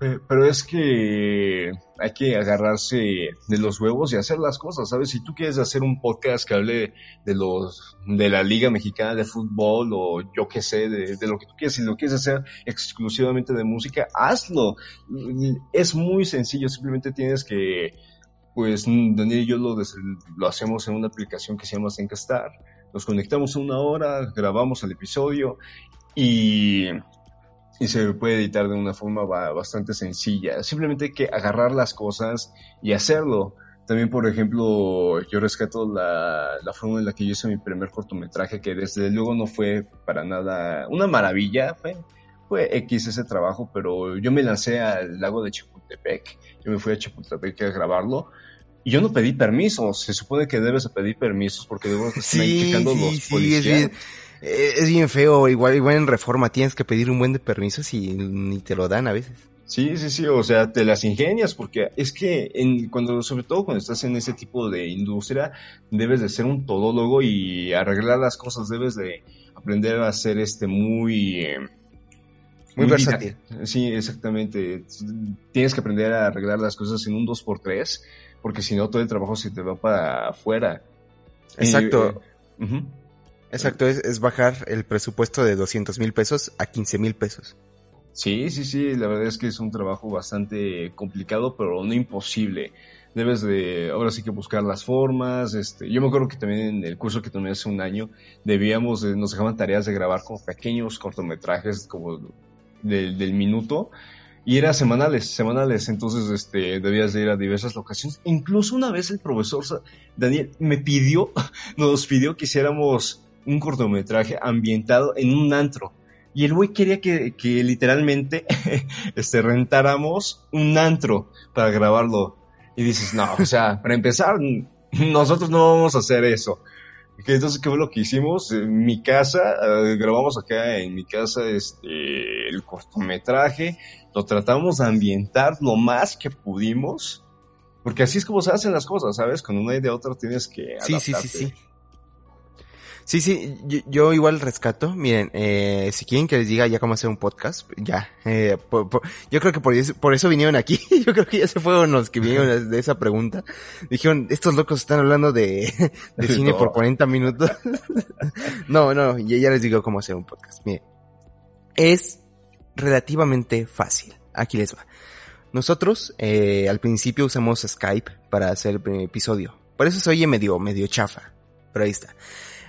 Pero es que hay que agarrarse de los huevos y hacer las cosas, ¿sabes? Si tú quieres hacer un podcast que hable de los de la Liga Mexicana de Fútbol o yo qué sé, de, lo que tú quieras, si lo quieres hacer exclusivamente de música, hazlo. Es muy sencillo, simplemente tienes que, pues Daniel y yo lo, lo hacemos en una aplicación que se llama Zencastar. Nos conectamos una hora, grabamos el episodio y y se puede editar de una forma bastante sencilla. Simplemente hay que agarrar las cosas y hacerlo. También, por ejemplo, yo rescato la, la forma en la que yo hice mi primer cortometraje, que desde luego no fue para nada una maravilla, fue, fue X ese trabajo, pero yo me lancé al lago de Chapultepec, yo me fui a Chapultepec a grabarlo, y yo no pedí permisos, se supone que debes pedir permisos porque debo estar sí, checando los policías. Eh, es bien feo, igual, igual en reforma tienes que pedir un buen de permisos y ni te lo dan a veces. Sí, sí, sí, o sea, te las ingenias porque es que en, cuando, sobre todo cuando estás en ese tipo de industria, debes de ser un todólogo y arreglar las cosas, debes de aprender a ser este muy... Eh, muy, versátil. Sí, exactamente. Tienes que aprender a arreglar las cosas en un 2x3, porque si no todo el trabajo se te va para afuera. Exacto. Eh, Exacto, es, bajar el presupuesto de 200 mil pesos a 15 mil pesos. Sí, sí, sí, la verdad es que es un trabajo bastante complicado, pero no imposible. Debes de, ahora sí que buscar las formas, este, yo me acuerdo que también en el curso que tomé hace un año, debíamos, nos dejaban tareas de grabar como pequeños cortometrajes como del, del minuto, y era semanales, semanales, entonces este, debías de ir a diversas locaciones. Incluso una vez el profesor Daniel me pidió, nos pidió que hiciéramos un cortometraje ambientado en un antro. Y el güey quería que, que literalmente este, rentáramos un antro para grabarlo. Y dices, no, o sea, para empezar, nosotros no vamos a hacer eso. Entonces, ¿qué fue lo que hicimos? En mi casa, eh, grabamos acá en mi casa este, el cortometraje, lo tratamos de ambientar lo más que pudimos, porque así es como se hacen las cosas, ¿sabes? Con una idea a otra tienes que adaptarte. Sí, sí, sí, sí. Sí, sí, yo, igual rescato. Miren, eh, si quieren que les diga ya cómo hacer un podcast, ya. Eh, yo creo que por eso, por eso vinieron aquí. yo creo que ya se fueron los que vinieron de esa pregunta. Dijeron, estos locos están hablando de, de cine por 40 minutos. no, no, ya, ya les digo cómo hacer un podcast. Miren, es relativamente fácil. Aquí les va. Nosotros eh, al principio usamos Skype para hacer el primer episodio. Por eso se oye medio, medio chafa. Pero ahí está.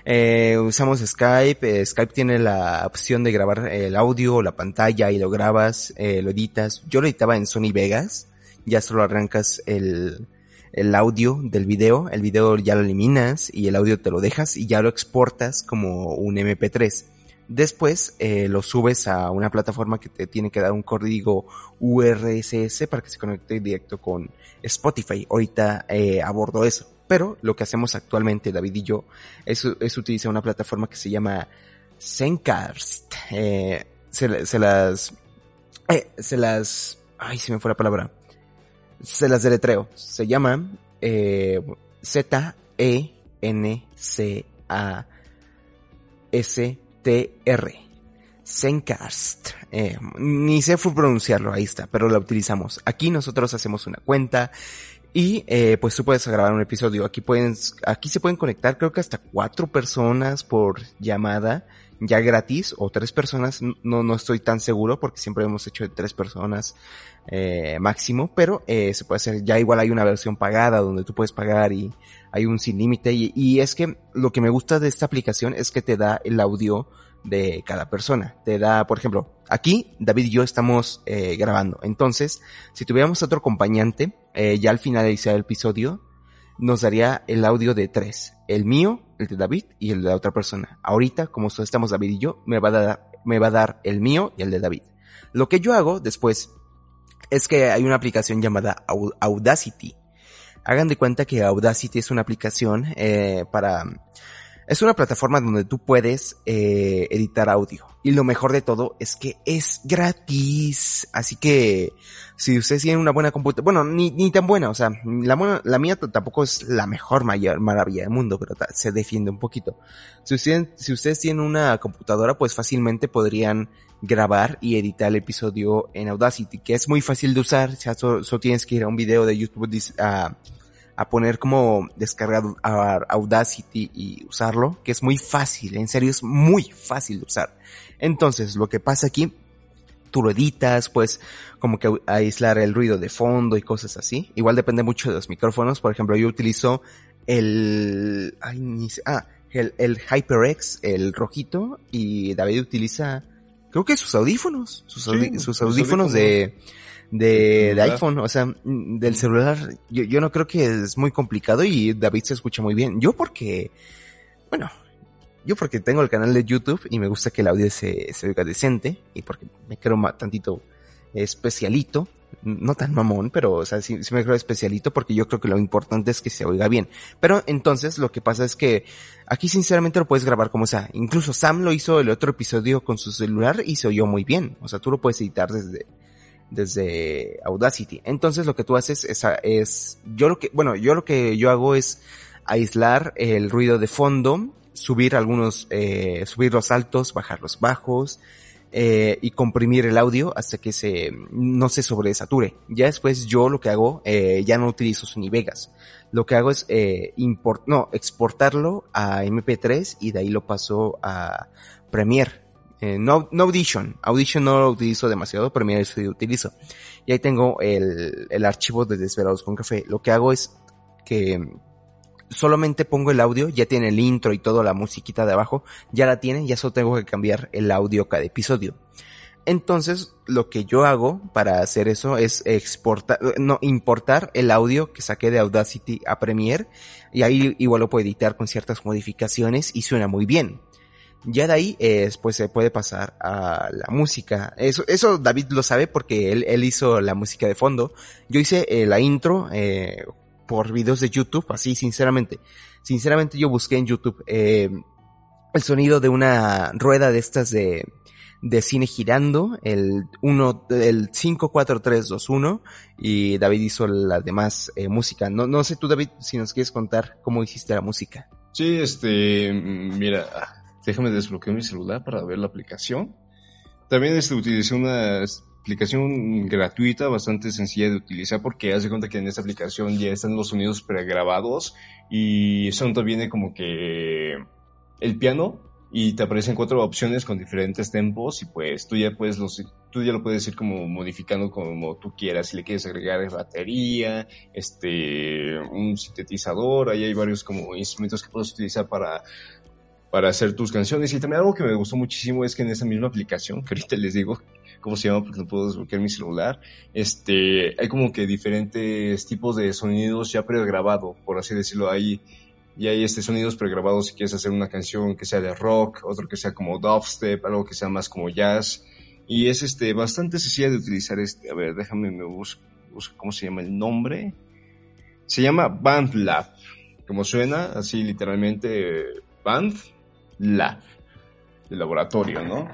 Eh, usamos Skype. Eh, Skype tiene la opción de grabar el audio, la pantalla y lo grabas, eh, lo editas. Yo lo editaba en Sony Vegas. Ya solo arrancas el, el audio del video. El video ya lo eliminas y el audio te lo dejas y ya lo exportas como un MP3. Después eh, lo subes a una plataforma que te tiene que dar un código URSS para que se conecte directo con Spotify. Ahorita eh, abordo eso. Pero lo que hacemos actualmente, David y yo, es, es utilizar una plataforma que se llama Zencast. Eh, se, las... Eh, se las... Ay, se me fue la palabra. Se las deletreo. Se llama eh, Z-E-N-C-A-S-T-R. Zencast. Eh, ni sé pronunciarlo, ahí está, pero la utilizamos. Aquí nosotros hacemos una cuenta y eh, pues tú puedes grabar un episodio. Aquí pueden, aquí se pueden conectar creo que hasta cuatro personas por llamada, ya gratis, o tres personas, no, no estoy tan seguro porque siempre hemos hecho de tres personas eh, máximo, pero eh, se puede hacer, ya igual hay una versión pagada donde tú puedes pagar y hay un sin límite. Y, y es que lo que me gusta de esta aplicación es que te da el audio de cada persona. Te da, por ejemplo, aquí David y yo estamos eh, grabando. Entonces, si tuviéramos otro acompañante, eh, ya al finalizar el episodio, nos daría el audio de tres. El mío, el de David y el de la otra persona. Ahorita, como estamos David y yo, me va a dar, me va a dar el mío y el de David. Lo que yo hago después es que hay una aplicación llamada Audacity. Hagan de cuenta que Audacity es una aplicación eh, para es una plataforma donde tú puedes eh, editar audio. Y lo mejor de todo es que es gratis. Así que si ustedes tienen una buena computadora, bueno, ni, ni tan buena, o sea, la, la mía tampoco es la mejor mayor, maravilla del mundo, pero se defiende un poquito. Si ustedes, si ustedes tienen una computadora, pues fácilmente podrían grabar y editar el episodio en Audacity, que es muy fácil de usar. O solo, tienes que ir a un video de YouTube a poner como descargar Audacity y usarlo, que es muy fácil, en serio es muy fácil de usar. Entonces, lo que pasa aquí, tú lo editas, pues como que aislar el ruido de fondo y cosas así. Igual depende mucho de los micrófonos, por ejemplo, yo utilizo el, ay, ni ah, el, el HyperX, el rojito, y David utiliza, creo que sus audífonos, sus, sus audífonos de de, de iPhone, o sea, mm, del celular, yo, yo no creo que es muy complicado y David se escucha muy bien. Yo porque, bueno, yo porque tengo el canal de YouTube y me gusta que el audio se, se oiga decente y porque me creo tantito especialito, no tan mamón, pero o sea, sí, me creo especialito porque yo creo que lo importante es que se oiga bien. Pero entonces lo que pasa es que aquí sinceramente lo puedes grabar como sea. Incluso Sam lo hizo el otro episodio con su celular y se oyó muy bien. O sea, tú lo puedes editar desde, desde Audacity. Entonces lo que tú haces es, es, yo lo que, bueno, yo lo que yo hago es aislar el ruido de fondo, subir algunos, eh, subir los altos, bajar los bajos, eh, y comprimir el audio hasta que se, no se sobresature. Ya después yo lo que hago, eh, ya no utilizo Sony Vegas. Lo que hago es, eh, import, no, exportarlo a MP3 y de ahí lo paso a Premiere eh, no, no Audition. Audition no lo utilizo demasiado, pero mira, sí utilizo. Y ahí tengo el, el archivo de Desvelados con Café. Lo que hago es que solamente pongo el audio, ya tiene el intro y toda la musiquita de abajo, ya la tiene, ya solo tengo que cambiar el audio cada episodio. Entonces, lo que yo hago para hacer eso es exportar, no, importar el audio que saqué de Audacity a Premiere y ahí igual lo puedo editar con ciertas modificaciones y suena muy bien. Ya de ahí, pues se puede pasar a la música. Eso, eso David lo sabe porque él, él hizo la música de fondo. Yo hice eh, la intro eh, por videos de YouTube, así sinceramente. Sinceramente yo busqué en YouTube eh, el sonido de una rueda de estas de, de cine girando, el 1, el 5, 4, 3, 2, 1, y David hizo la demás eh, música. No, no sé tú, David, si nos quieres contar cómo hiciste la música. Sí, este, mira, déjame desbloquear mi celular para ver la aplicación. También este, utilicé una aplicación gratuita, bastante sencilla de utilizar porque hace cuenta que en esta aplicación ya están los sonidos pregrabados y son también como que el piano y te aparecen cuatro opciones con diferentes tempos y pues tú ya puedes los tú ya lo puedes ir como modificando como tú quieras si le quieres agregar batería este un sintetizador ahí hay varios como instrumentos que puedes utilizar para para hacer tus canciones y también algo que me gustó muchísimo es que en esa misma aplicación que ahorita les digo cómo se llama porque no puedo desbloquear mi celular este hay como que diferentes tipos de sonidos ya pregrabado por así decirlo ahí y hay este sonidos pregrabados si quieres hacer una canción que sea de rock, otro que sea como dubstep, algo que sea más como jazz. Y es este bastante sencilla de utilizar este. A ver, déjame me busco, cómo se llama el nombre. Se llama BandLab. Como suena, así literalmente BandLab. De laboratorio, ¿no?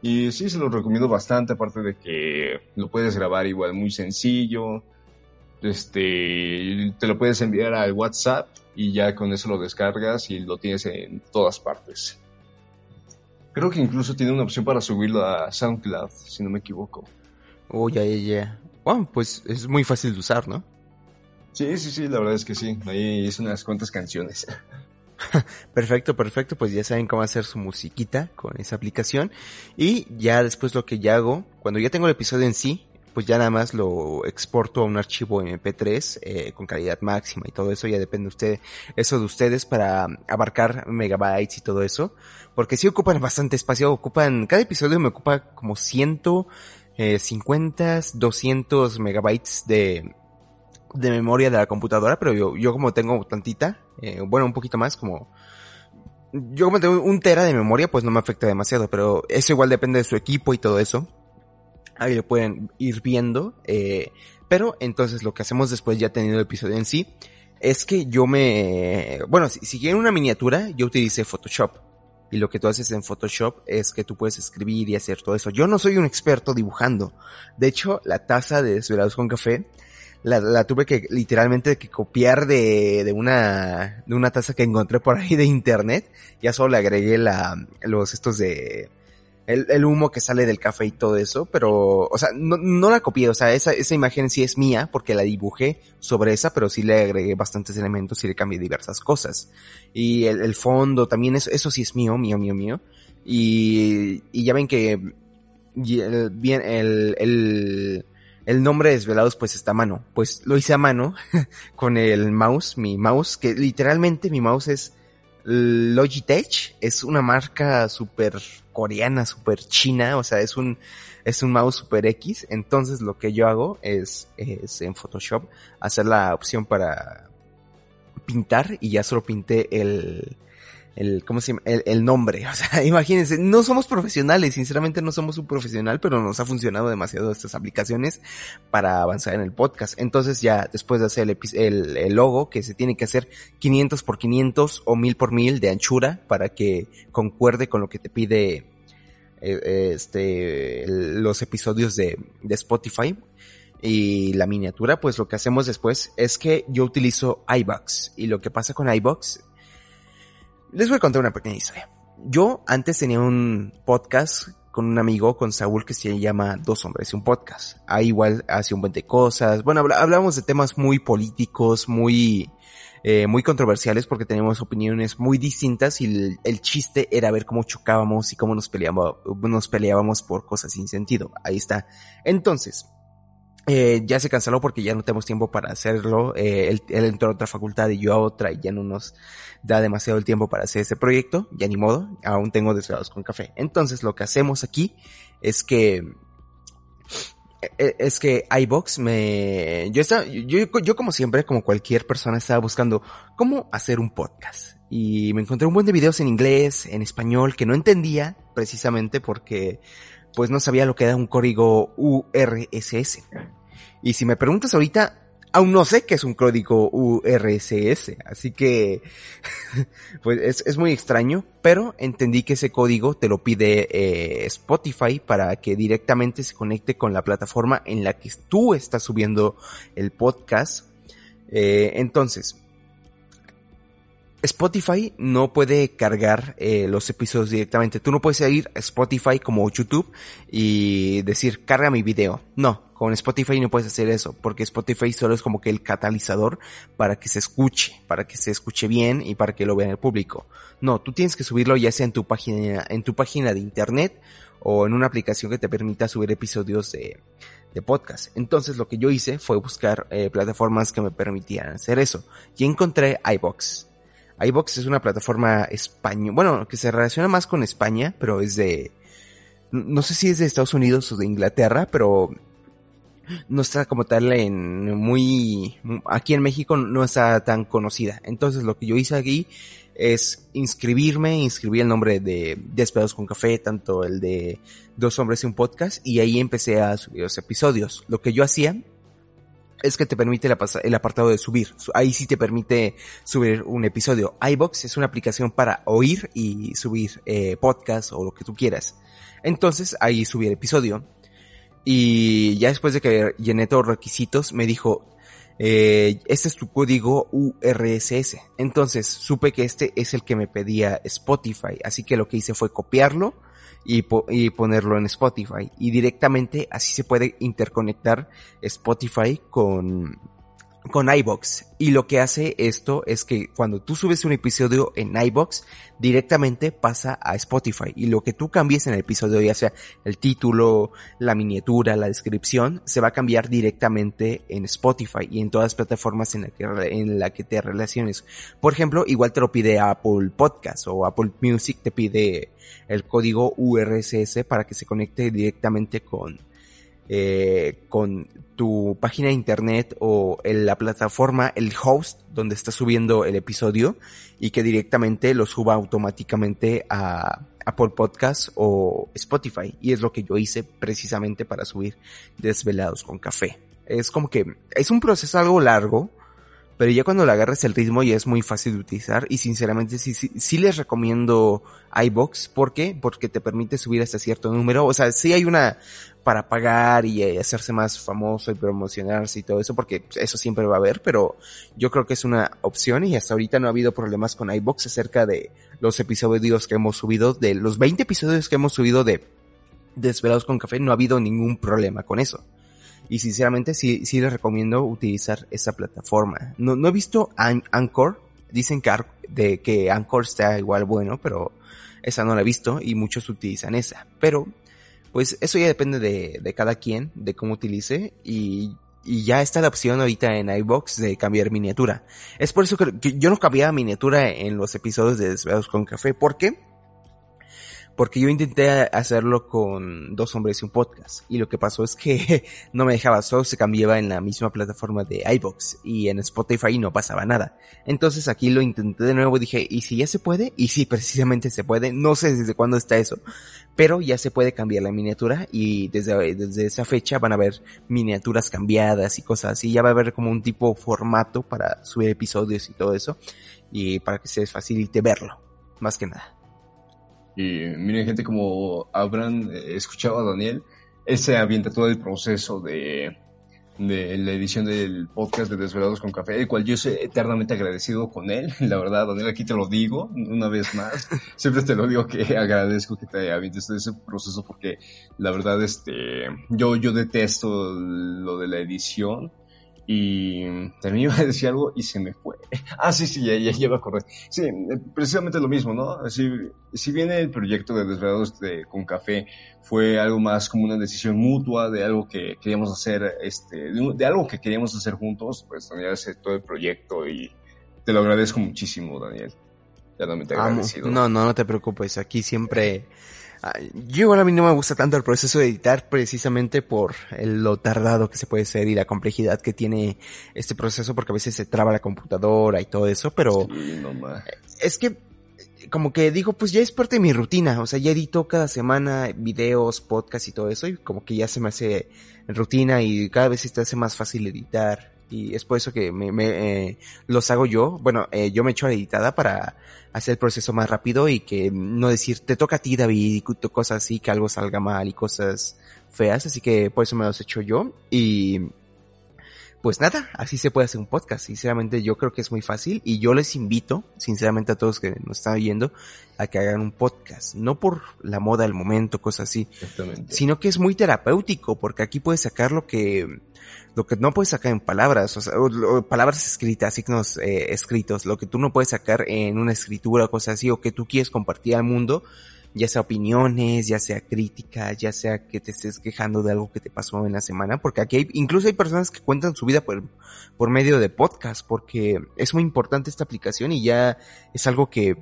Y sí, se lo recomiendo bastante, aparte de que lo puedes grabar igual muy sencillo. Este, te lo puedes enviar al WhatsApp y ya con eso lo descargas y lo tienes en todas partes. Creo que incluso tiene una opción para subirlo a SoundCloud, si no me equivoco. Oh, ya, ya, pues es muy fácil de usar, ¿no? Sí, sí, sí, la verdad es que sí. Ahí hice unas cuantas canciones. perfecto, perfecto. Pues ya saben cómo hacer su musiquita con esa aplicación. Y ya después lo que ya hago, cuando ya tengo el episodio en sí, pues ya nada más lo exporto a un archivo MP3 eh, con calidad máxima y todo eso, ya depende de usted, eso de ustedes para abarcar megabytes y todo eso, porque si ocupan bastante espacio, ocupan, cada episodio me ocupa como 150, 200 eh, megabytes de, de memoria de la computadora, pero yo, yo como tengo tantita, eh, bueno, un poquito más, como yo como tengo un tera de memoria, pues no me afecta demasiado, pero eso igual depende de su equipo y todo eso ahí lo pueden ir viendo. Eh, pero entonces lo que hacemos después ya teniendo el episodio en sí, es que yo me, bueno, si, si quieren una miniatura, yo utilicé Photoshop. Y lo que tú haces en Photoshop es que tú puedes escribir y hacer todo eso. Yo no soy un experto dibujando. De hecho, la taza de Desvelados con Café, la, la tuve que literalmente que copiar de, de una, de una taza que encontré por ahí de internet. Ya solo le agregué la, los estos de, el, el, humo que sale del café y todo eso, pero, o sea, no, no la copié, o sea, esa, esa imagen sí es mía porque la dibujé sobre esa, pero sí le agregué bastantes elementos y le cambié diversas cosas. Y el, el fondo también, eso, eso sí es mío, mío, mío, mío. Y, y ya ven que bien, el, el, el nombre de Desvelados pues está a mano. Pues lo hice a mano con el mouse, mi mouse, que literalmente mi mouse es Logitech, es una marca súper coreana, súper china, o sea, es un, es un mouse super X, entonces lo que yo hago es, es en Photoshop hacer la opción para pintar y ya solo pinté el, el, ¿cómo se llama? El, nombre. O sea, imagínense, no somos profesionales, sinceramente no somos un profesional, pero nos ha funcionado demasiado estas aplicaciones para avanzar en el podcast. Entonces ya después de hacer el, el, logo, que se tiene que hacer 500 por 500 o 1000 por 1000 de anchura para que concuerde con lo que te pide eh, este, los episodios de, de Spotify. Y la miniatura, pues lo que hacemos después es que yo utilizo iBox. Y lo que pasa con iBox les voy a contar una pequeña historia. Yo antes tenía un podcast con un amigo, con Saúl, que se llama Dos Hombres y un Podcast. Ahí igual hace un buen de cosas. Bueno, hablamos de temas muy políticos, muy, eh, muy controversiales porque tenemos opiniones muy distintas y el, chiste era ver cómo chocábamos y cómo nos peleábamos, nos peleábamos por cosas sin sentido. Ahí está. Entonces, eh, ya se canceló porque ya no tenemos tiempo para hacerlo. Eh, él, entró a otra facultad y yo a otra y ya no nos da demasiado el tiempo para hacer ese proyecto. Ya ni modo, aún tengo desvelados con café. Entonces lo que hacemos aquí es que e, e, es que iBox me, yo estaba, yo, yo como siempre, como cualquier persona, estaba buscando cómo hacer un podcast. Y me encontré un buen de videos en inglés, en español, que no entendía precisamente porque, pues no sabía lo que era un código URSS. Y si me preguntas ahorita, aún no sé qué es un código URSS, así que pues es, es, muy extraño, pero entendí que ese código te lo pide eh, Spotify para que directamente se conecte con la plataforma en la que tú estás subiendo el podcast. Eh, entonces, Spotify no puede cargar eh, los episodios directamente. Tú no puedes ir a Spotify como YouTube y decir carga mi video. No, con Spotify no puedes hacer eso, porque Spotify solo es como que el catalizador para que se escuche, para que se escuche bien y para que lo vea el público. No, tú tienes que subirlo ya sea en tu página, en tu página de internet o en una aplicación que te permita subir episodios de, podcast. Entonces lo que yo hice fue buscar eh, plataformas que me permitieran hacer eso. Y encontré iBox iBox es una plataforma española, bueno, que se relaciona más con España, pero es de, no sé si es de Estados Unidos o de Inglaterra, pero no está como tal en muy, aquí en México no está tan conocida. Entonces lo que yo hice aquí es inscribirme, inscribí el nombre de Despedados con Café, tanto el de Dos Hombres y un Podcast, y ahí empecé a subir los episodios. Lo que yo hacía es que te permite el apartado de subir. Ahí sí te permite subir un episodio. iBox es una aplicación para oír y subir eh, podcast o lo que tú quieras. Entonces ahí subí el episodio. Y ya después de que llené todos los requisitos, me dijo, eh, este es tu código URSS. Entonces supe que este es el que me pedía Spotify. Así que lo que hice fue copiarlo y, y ponerlo en Spotify. Y directamente así se puede interconectar Spotify con, con iBox. Y lo que hace esto es que cuando tú subes un episodio en iBox, directamente pasa a Spotify. Y lo que tú cambies en el episodio, ya sea el título, la miniatura, la descripción, se va a cambiar directamente en Spotify y en todas las plataformas en la que, te relaciones. Por ejemplo, igual te lo pide Apple Podcast o Apple Music te pide el código URSS para que se conecte directamente con, eh, con tu página de internet o en la plataforma, el host donde estás subiendo el episodio y que directamente lo suba automáticamente a Apple Podcast o Spotify. Y es lo que yo hice precisamente para subir Desvelados con Café. Es como que es un proceso algo largo, pero ya cuando le agarres el ritmo ya es muy fácil de utilizar y sinceramente sí, sí, sí les recomiendo iBox. ¿Por qué? Porque te permite subir hasta cierto número. O sea, sí hay una para pagar y eh, hacerse más famoso y promocionarse y todo eso, porque eso siempre va a haber, pero yo creo que es una opción y hasta ahorita no ha habido problemas con iBox acerca de los episodios que hemos subido, de los 20 episodios que hemos subido de Desvelados con Café, no ha habido ningún problema con eso. Y sinceramente sí, sí les recomiendo utilizar esa plataforma. No, no he visto Anchor. Dicen que, de que Anchor está igual bueno, pero esa no la he visto y muchos utilizan esa. Pero, pues eso ya depende de, de cada quien, de cómo utilice y, y ya está la opción ahorita en iBox de cambiar miniatura. Es por eso que, yo no cambiaba miniatura en los episodios de Desvelados con Café. ¿Por qué? Porque yo intenté hacerlo con dos hombres y un podcast y lo que pasó es que no me dejaba solo se cambiaba en la misma plataforma de iBox y en Spotify no pasaba nada. Entonces aquí lo intenté de nuevo dije, ¿y si ya se puede? Y sí, precisamente se puede. No sé desde cuándo está eso, pero ya se puede cambiar la miniatura y desde, desde esa fecha van a haber miniaturas cambiadas y cosas así. Ya va a haber como un tipo formato para subir episodios y todo eso y para que se facilite verlo, más que nada. Y miren, gente como habrán eh, escuchado a Daniel, él se avienta todo el proceso de, de la edición del podcast de Desvelados con Café, el cual yo soy eternamente agradecido con él. La verdad, Daniel, aquí te lo digo una vez más. Siempre te lo digo que agradezco que te avientes ese proceso porque la verdad, este, yo, yo detesto lo de la edición y también iba a decir algo y se me fue. Ah, sí, sí, ya, ya, ya me acordé. Sí, precisamente lo mismo, ¿no? Si, si bien el proyecto de Desvelados de, con Café fue algo más como una decisión mutua de algo que queríamos hacer, este, de, algo que queríamos hacer juntos, pues Daniel todo el proyecto y te lo agradezco muchísimo, Daniel. Ya no me te agradecido. No, no, no te preocupes. Aquí siempre yo igual a mí no me gusta tanto el proceso de editar precisamente por lo tardado que se puede ser y la complejidad que tiene este proceso porque a veces se traba la computadora y todo eso, pero es que como que digo, pues ya es parte de mi rutina, o sea, ya edito cada semana videos, podcasts y todo eso y como que ya se me hace rutina y cada vez se te hace más fácil editar y es por eso que me, eh, los hago yo. Bueno, eh, yo me echo a la editada para hacer el proceso más rápido y que no decir, te toca a ti David y cosas así, que algo salga mal y cosas feas, así que por eso me los echo yo. Y pues nada, así se puede hacer un podcast. Sinceramente yo creo que es muy fácil y yo les invito, sinceramente a todos que nos están viendo, a que hagan un podcast. No por la moda del momento, cosas así, sino que es muy terapéutico porque aquí puedes sacar lo que lo que no puedes sacar en palabras, o sea, palabras escritas, signos eh, escritos, lo que tú no puedes sacar en una escritura o cosas así, o que tú quieres compartir al mundo, ya sea opiniones, ya sea crítica, ya sea que te estés quejando de algo que te pasó en la semana, porque aquí hay, incluso hay personas que cuentan su vida por, por medio de podcast, porque es muy importante esta aplicación y ya es algo que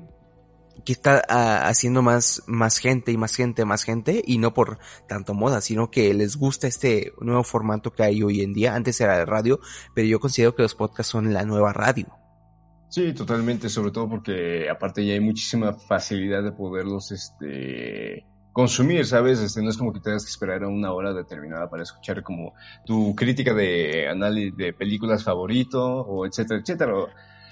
que está ah, haciendo más, más gente y más gente, más gente, y no por tanto moda, sino que les gusta este nuevo formato que hay hoy en día. Antes era de radio, pero yo considero que los podcasts son la nueva radio. Sí, totalmente, sobre todo porque aparte ya hay muchísima facilidad de poderlos este consumir, ¿sabes? Este, no es como que tengas que esperar a una hora determinada para escuchar como tu crítica de análisis de películas favorito o etcétera, etcétera.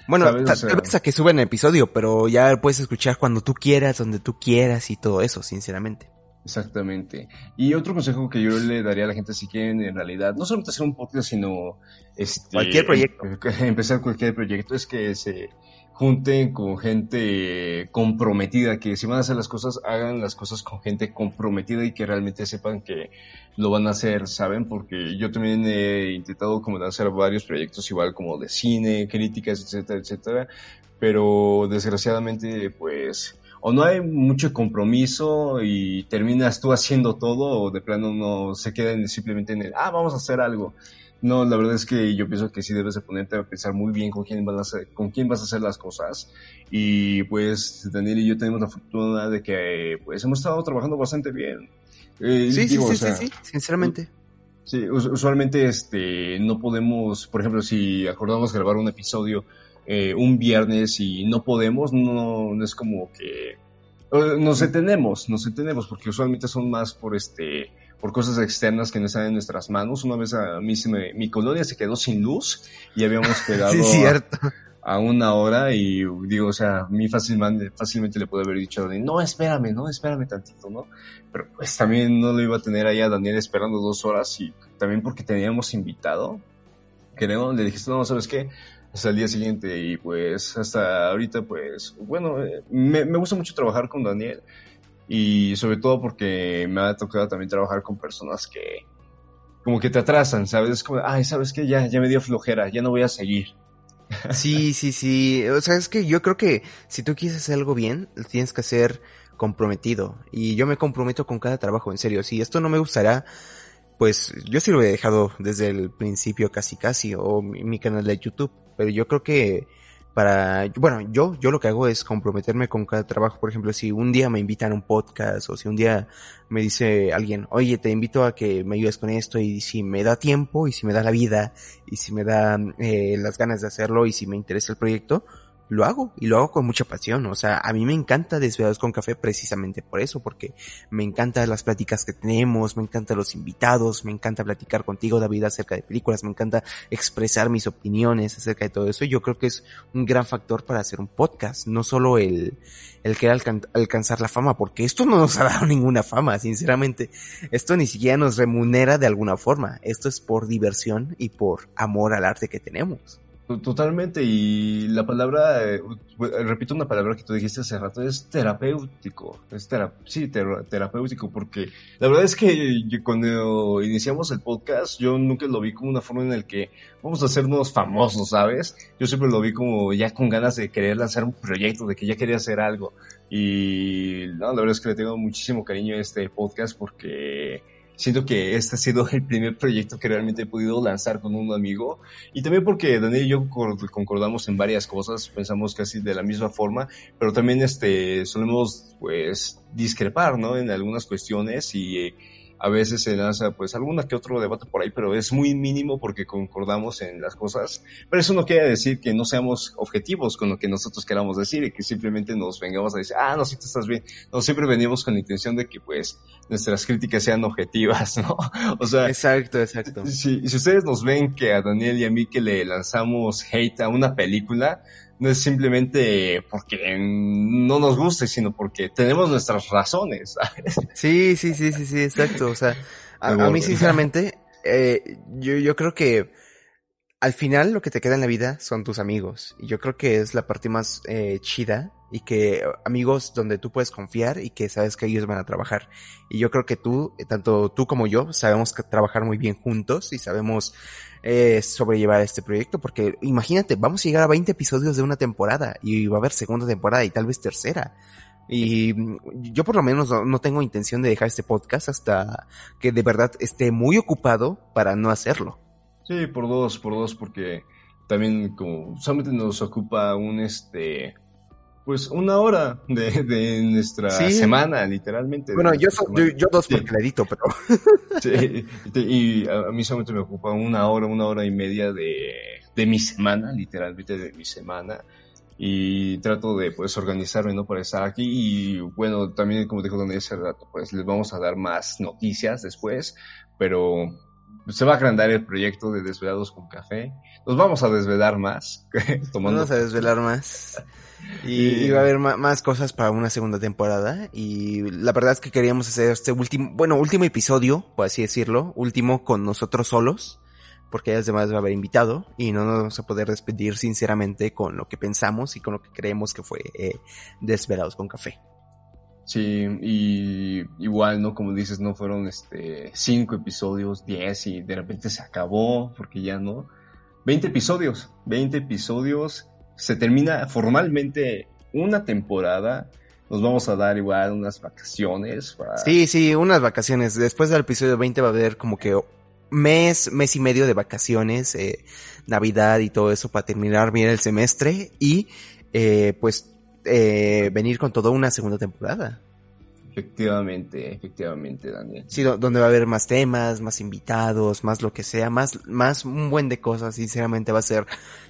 Bueno, tal, vez a que suben el episodio, pero ya puedes escuchar cuando tú quieras, donde tú quieras y todo eso, sinceramente. Exactamente. Y otro consejo que yo le daría a la gente si quieren en realidad, no solamente hacer un podcast, sino este, cualquier proyecto. Empezar cualquier proyecto, es que se junten con gente comprometida, que si van a hacer las cosas, hagan las cosas con gente comprometida y que realmente sepan que lo van a hacer, ¿saben? Porque yo también he intentado como de hacer varios proyectos igual como de cine, críticas, etcétera, etcétera, pero desgraciadamente pues o no hay mucho compromiso y terminas tú haciendo todo o de plano no se quedan simplemente en el, ah, vamos a hacer algo. No, la verdad es que yo pienso que sí debes de ponerte a pensar muy bien con quién vas a hacer, con quién vas a hacer las cosas. Y pues Daniel y yo tenemos la fortuna de que pues hemos estado trabajando bastante bien. Eh, sí, sí, sí, sí, sinceramente. Sí, usualmente este no podemos, por ejemplo, si acordamos grabar un episodio eh, un viernes y no podemos, no, no es como que nos entendemos, nos entendemos, porque usualmente son más por este por cosas externas que no están en nuestras manos. Una vez a mí se me, mi colonia se quedó sin luz y habíamos quedado A, una hora y digo, o sea, a mí fácilmente, fácilmente le puedo haber dicho a no, espérame, no, espérame tantito, ¿no? Pero pues también no lo iba a tener ahí a Daniel esperando dos horas y también porque teníamos invitado. Queremos, le dijiste, no, ¿sabes qué? Hasta el día siguiente y pues hasta ahorita pues bueno, eh, me, me, gusta mucho trabajar con Daniel y sobre todo porque me ha tocado también trabajar con personas que como que te atrasan, ¿sabes? Es como, ay, ¿sabes qué? Ya, ya me dio flojera, ya no voy a seguir. Sí, sí, sí. O sea, es que yo creo que si tú quieres hacer algo bien, tienes que ser comprometido. Y yo me comprometo con cada trabajo, en serio. Si esto no me gustará, pues yo sí lo he dejado desde el principio casi casi, o mi canal de YouTube. Pero yo creo que para, bueno, yo, yo lo que hago es comprometerme con cada trabajo. Por ejemplo, si un día me invitan a un podcast o si un día me dice alguien, oye, te invito a que me ayudes con esto y si me da tiempo y si me da la vida y si me da eh, las ganas de hacerlo y si me interesa el proyecto, lo hago y lo hago con mucha pasión. O sea, a mí me encanta Desvelados con Café precisamente por eso, porque me encantan las pláticas que tenemos, me encantan los invitados, me encanta platicar contigo, David, acerca de películas, me encanta expresar mis opiniones acerca de todo eso. Y yo creo que es un gran factor para hacer un podcast, no solo el, el querer alcanzar la fama, porque esto no nos ha dado ninguna fama, sinceramente. Esto ni siquiera nos remunera de alguna forma. Esto es por diversión y por amor al arte que tenemos. Totalmente, y la palabra, eh, repito una palabra que tú dijiste hace rato, es terapéutico, es sí, terapéutico, porque la verdad es que cuando iniciamos el podcast, yo nunca lo vi como una forma en la que vamos a hacernos famosos, ¿sabes? Yo siempre lo vi como ya con ganas de querer lanzar un proyecto, de que ya quería hacer algo, y no, la verdad es que le tengo muchísimo cariño a este podcast porque siento que este ha sido el primer proyecto que realmente he podido lanzar con un amigo y también porque Daniel y yo concordamos en varias cosas, pensamos casi de la misma forma, pero también este solemos pues discrepar, ¿no? En algunas cuestiones y a veces se lanza pues alguna que otro debate por ahí, pero es muy mínimo porque concordamos en las cosas. Pero eso no quiere decir que no seamos objetivos con lo que nosotros queramos decir y que simplemente nos vengamos a decir, ah, no, si tú estás bien. No, siempre venimos con la intención de que pues nuestras críticas sean objetivas, ¿no? O sea, exacto, exacto. Si, si ustedes nos ven que a Daniel y a mí que le lanzamos hate a una película, no es simplemente porque no nos guste, sino porque tenemos nuestras razones. Sí, sí, sí, sí, sí, exacto. O sea, a, mí sinceramente, eh, yo, yo creo que al final lo que te queda en la vida son tus amigos. Y yo creo que es la parte más eh, chida y que amigos donde tú puedes confiar y que sabes que ellos van a trabajar. Y yo creo que tú, tanto tú como yo, sabemos que trabajar muy bien juntos y sabemos eh, sobrellevar este proyecto, porque imagínate, vamos a llegar a 20 episodios de una temporada y va a haber segunda temporada y tal vez tercera. Y yo por lo menos no, tengo intención de dejar este podcast hasta que de verdad esté muy ocupado para no hacerlo. Sí, por dos, por dos, porque también como solamente nos ocupa un este pues una hora de, de nuestra semana, literalmente. Bueno, yo, yo, dos porque la edito, pero... sí, y a, mí solamente me ocupa una hora, una hora y media de, de mi semana, literalmente de mi semana. Y trato de, pues, organizarme, ¿no? Para estar aquí. Y bueno, también, como dijo Don hace rato, pues les vamos a dar más noticias después, pero se va a agrandar el proyecto de Desvelados con Café. Nos vamos a desvelar más. tomando... Vamos a desvelar más. Y, va a haber más cosas para una segunda temporada. Y la verdad es que queríamos hacer este último, bueno, último episodio, por así decirlo, último con nosotros solos, porque además va a haber invitado y no nos vamos a poder despedir sinceramente con lo que pensamos y con lo que creemos que fue eh, Desvelados con Café. Sí, y igual, ¿no? Como dices, no fueron este cinco episodios, diez y de repente se acabó, porque ya no. Veinte episodios, veinte episodios se termina formalmente una temporada. Nos vamos a dar igual unas vacaciones. Para... Sí, sí, unas vacaciones. Después del episodio 20 va a haber como que mes, mes y medio de vacaciones, eh, Navidad y todo eso para terminar bien el semestre y eh, pues eh, venir con toda una segunda temporada. Efectivamente, efectivamente, Daniel. Sí, donde va a haber más temas, más invitados, más lo que sea, más, más un buen de cosas. Sinceramente va a ser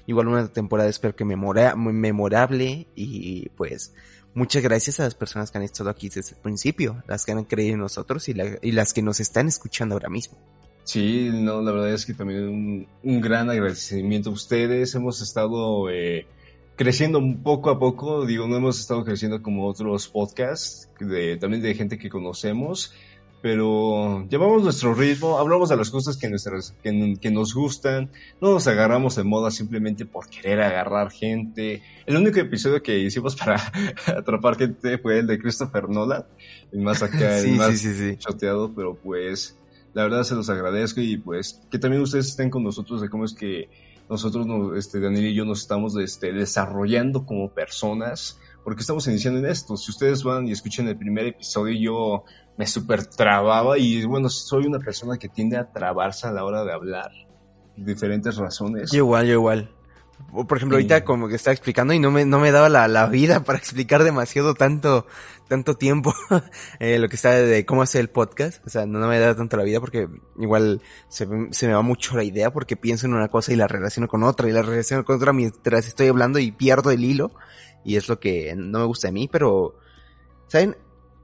igual una temporada, espero que memora memorable y pues muchas gracias a las personas que han estado aquí desde el principio, las que han creído en nosotros y, y las que nos están escuchando ahora mismo. Sí, no, la verdad es que también un, un gran agradecimiento a ustedes. Hemos estado eh, creciendo poco a poco, digo, no hemos estado creciendo como otros podcasts, de, también de gente que conocemos, pero llevamos nuestro ritmo, hablamos de las cosas que, nuestras, que, nos gustan, no nos agarramos de moda simplemente por querer agarrar gente. El único episodio que hicimos para atrapar gente fue el de Christopher Nolan, el más acá, el más choteado, pero pues la verdad se los agradezco y pues que también ustedes estén con nosotros de cómo es que nosotros, este, Daniel y yo nos estamos este, desarrollando como personas, porque estamos iniciando en esto. Si ustedes van y escuchan el primer episodio, yo me super trababa y bueno, soy una persona que tiende a trabarse a la hora de hablar, diferentes razones. Igual, igual. Por ejemplo, ahorita como que estaba explicando y no me, no me daba la, la vida para explicar demasiado tanto, tanto tiempo eh, lo que está de cómo hacer el podcast. O sea, no, me da tanto la vida porque igual se, se, me va mucho la idea porque pienso en una cosa y la relaciono con otra y la relaciono con otra mientras estoy hablando y pierdo el hilo. Y es lo que no me gusta de mí, pero, ¿saben?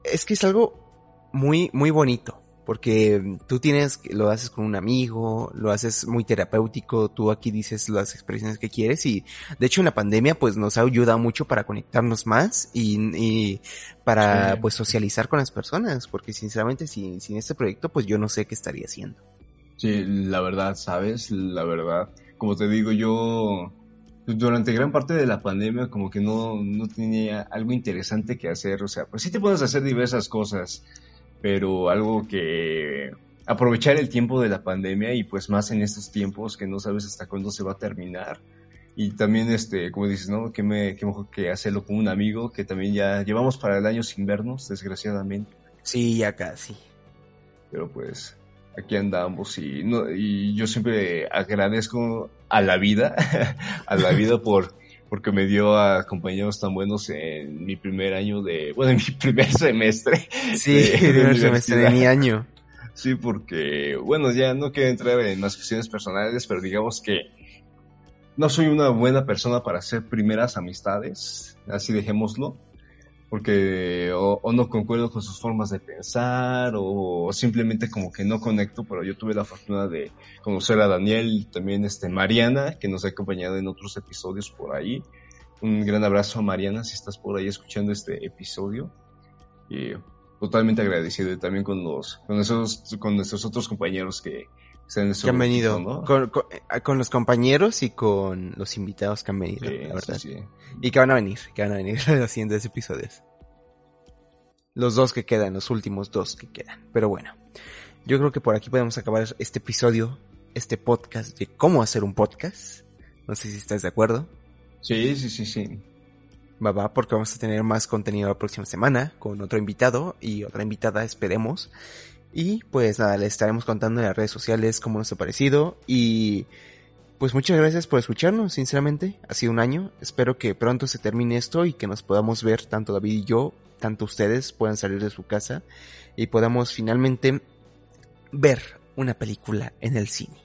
Es que es algo muy, muy bonito porque tú tienes, lo haces con un amigo, lo haces muy terapéutico, tú aquí dices las expresiones que quieres y de hecho en la pandemia pues nos ha ayudado mucho para conectarnos más y, para pues socializar con las personas, porque sinceramente sin, sin este proyecto pues yo no sé qué estaría haciendo. Sí, la verdad, sabes, la verdad, como te digo yo durante gran parte de la pandemia como que no, no tenía algo interesante que hacer. O sea, pues sí te puedes hacer diversas cosas, pero algo que aprovechar el tiempo de la pandemia y pues más en estos tiempos que no sabes hasta cuándo se va a terminar. Y también, este, como dices, ¿no? Que me, que mejor que hacerlo con un amigo, que también ya llevamos para el año sin vernos, desgraciadamente. Sí, ya casi. Pero pues, aquí andamos y, no, y yo siempre agradezco a la vida, a la vida por, porque me dio a compañeros tan buenos en mi primer año de, bueno, en mi primer semestre. Sí, de, primer semestre de mi año. Sí, porque, bueno, ya no quiero entrar en más cuestiones personales, pero digamos que no soy una buena persona para hacer primeras amistades, así dejémoslo, porque o, no concuerdo con sus formas de pensar o, simplemente como que no conecto, pero yo tuve la fortuna de conocer a Daniel y también este Mariana, que nos ha acompañado en otros episodios por ahí. Un gran abrazo a Mariana si estás por ahí escuchando este episodio. Y totalmente agradecido también con los con esos con nuestros otros compañeros que, que han venido eh, con, los compañeros y con los invitados que han venido, la verdad. Y que van a venir, que van a venir en los siguientes episodios. Los dos que quedan, los últimos dos que quedan. Pero bueno, yo creo que por aquí podemos acabar este episodio, este podcast de cómo hacer un podcast. No sé si estás de acuerdo. Sí, sí, sí, sí. Va, va, porque vamos a tener más contenido la próxima semana con otro invitado y otra invitada, esperemos. Y pues nada, les estaremos contando en las redes sociales cómo nos ha parecido. Y pues muchas gracias por escucharnos, sinceramente. Ha sido un año. Espero que pronto se termine esto y que nos podamos ver, tanto David y yo, tanto ustedes puedan salir de su casa y podamos finalmente ver una película en el cine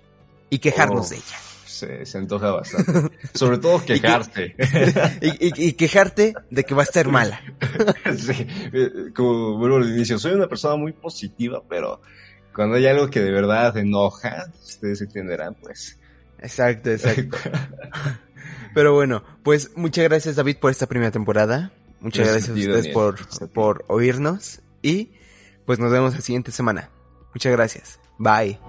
y quejarnos de ella se, antoja bastante. Sobre todo quejarte. y, quejarte de que va a estar mala. sí, como vuelvo al inicio, soy una persona muy positiva, pero cuando hay algo que de verdad enoja, ustedes entenderán, pues. Exacto, exacto. pero bueno, pues muchas gracias David por esta primera temporada. Muchas gracias, a ustedes por, por oírnos y pues nos vemos la siguiente semana. Muchas gracias. Bye.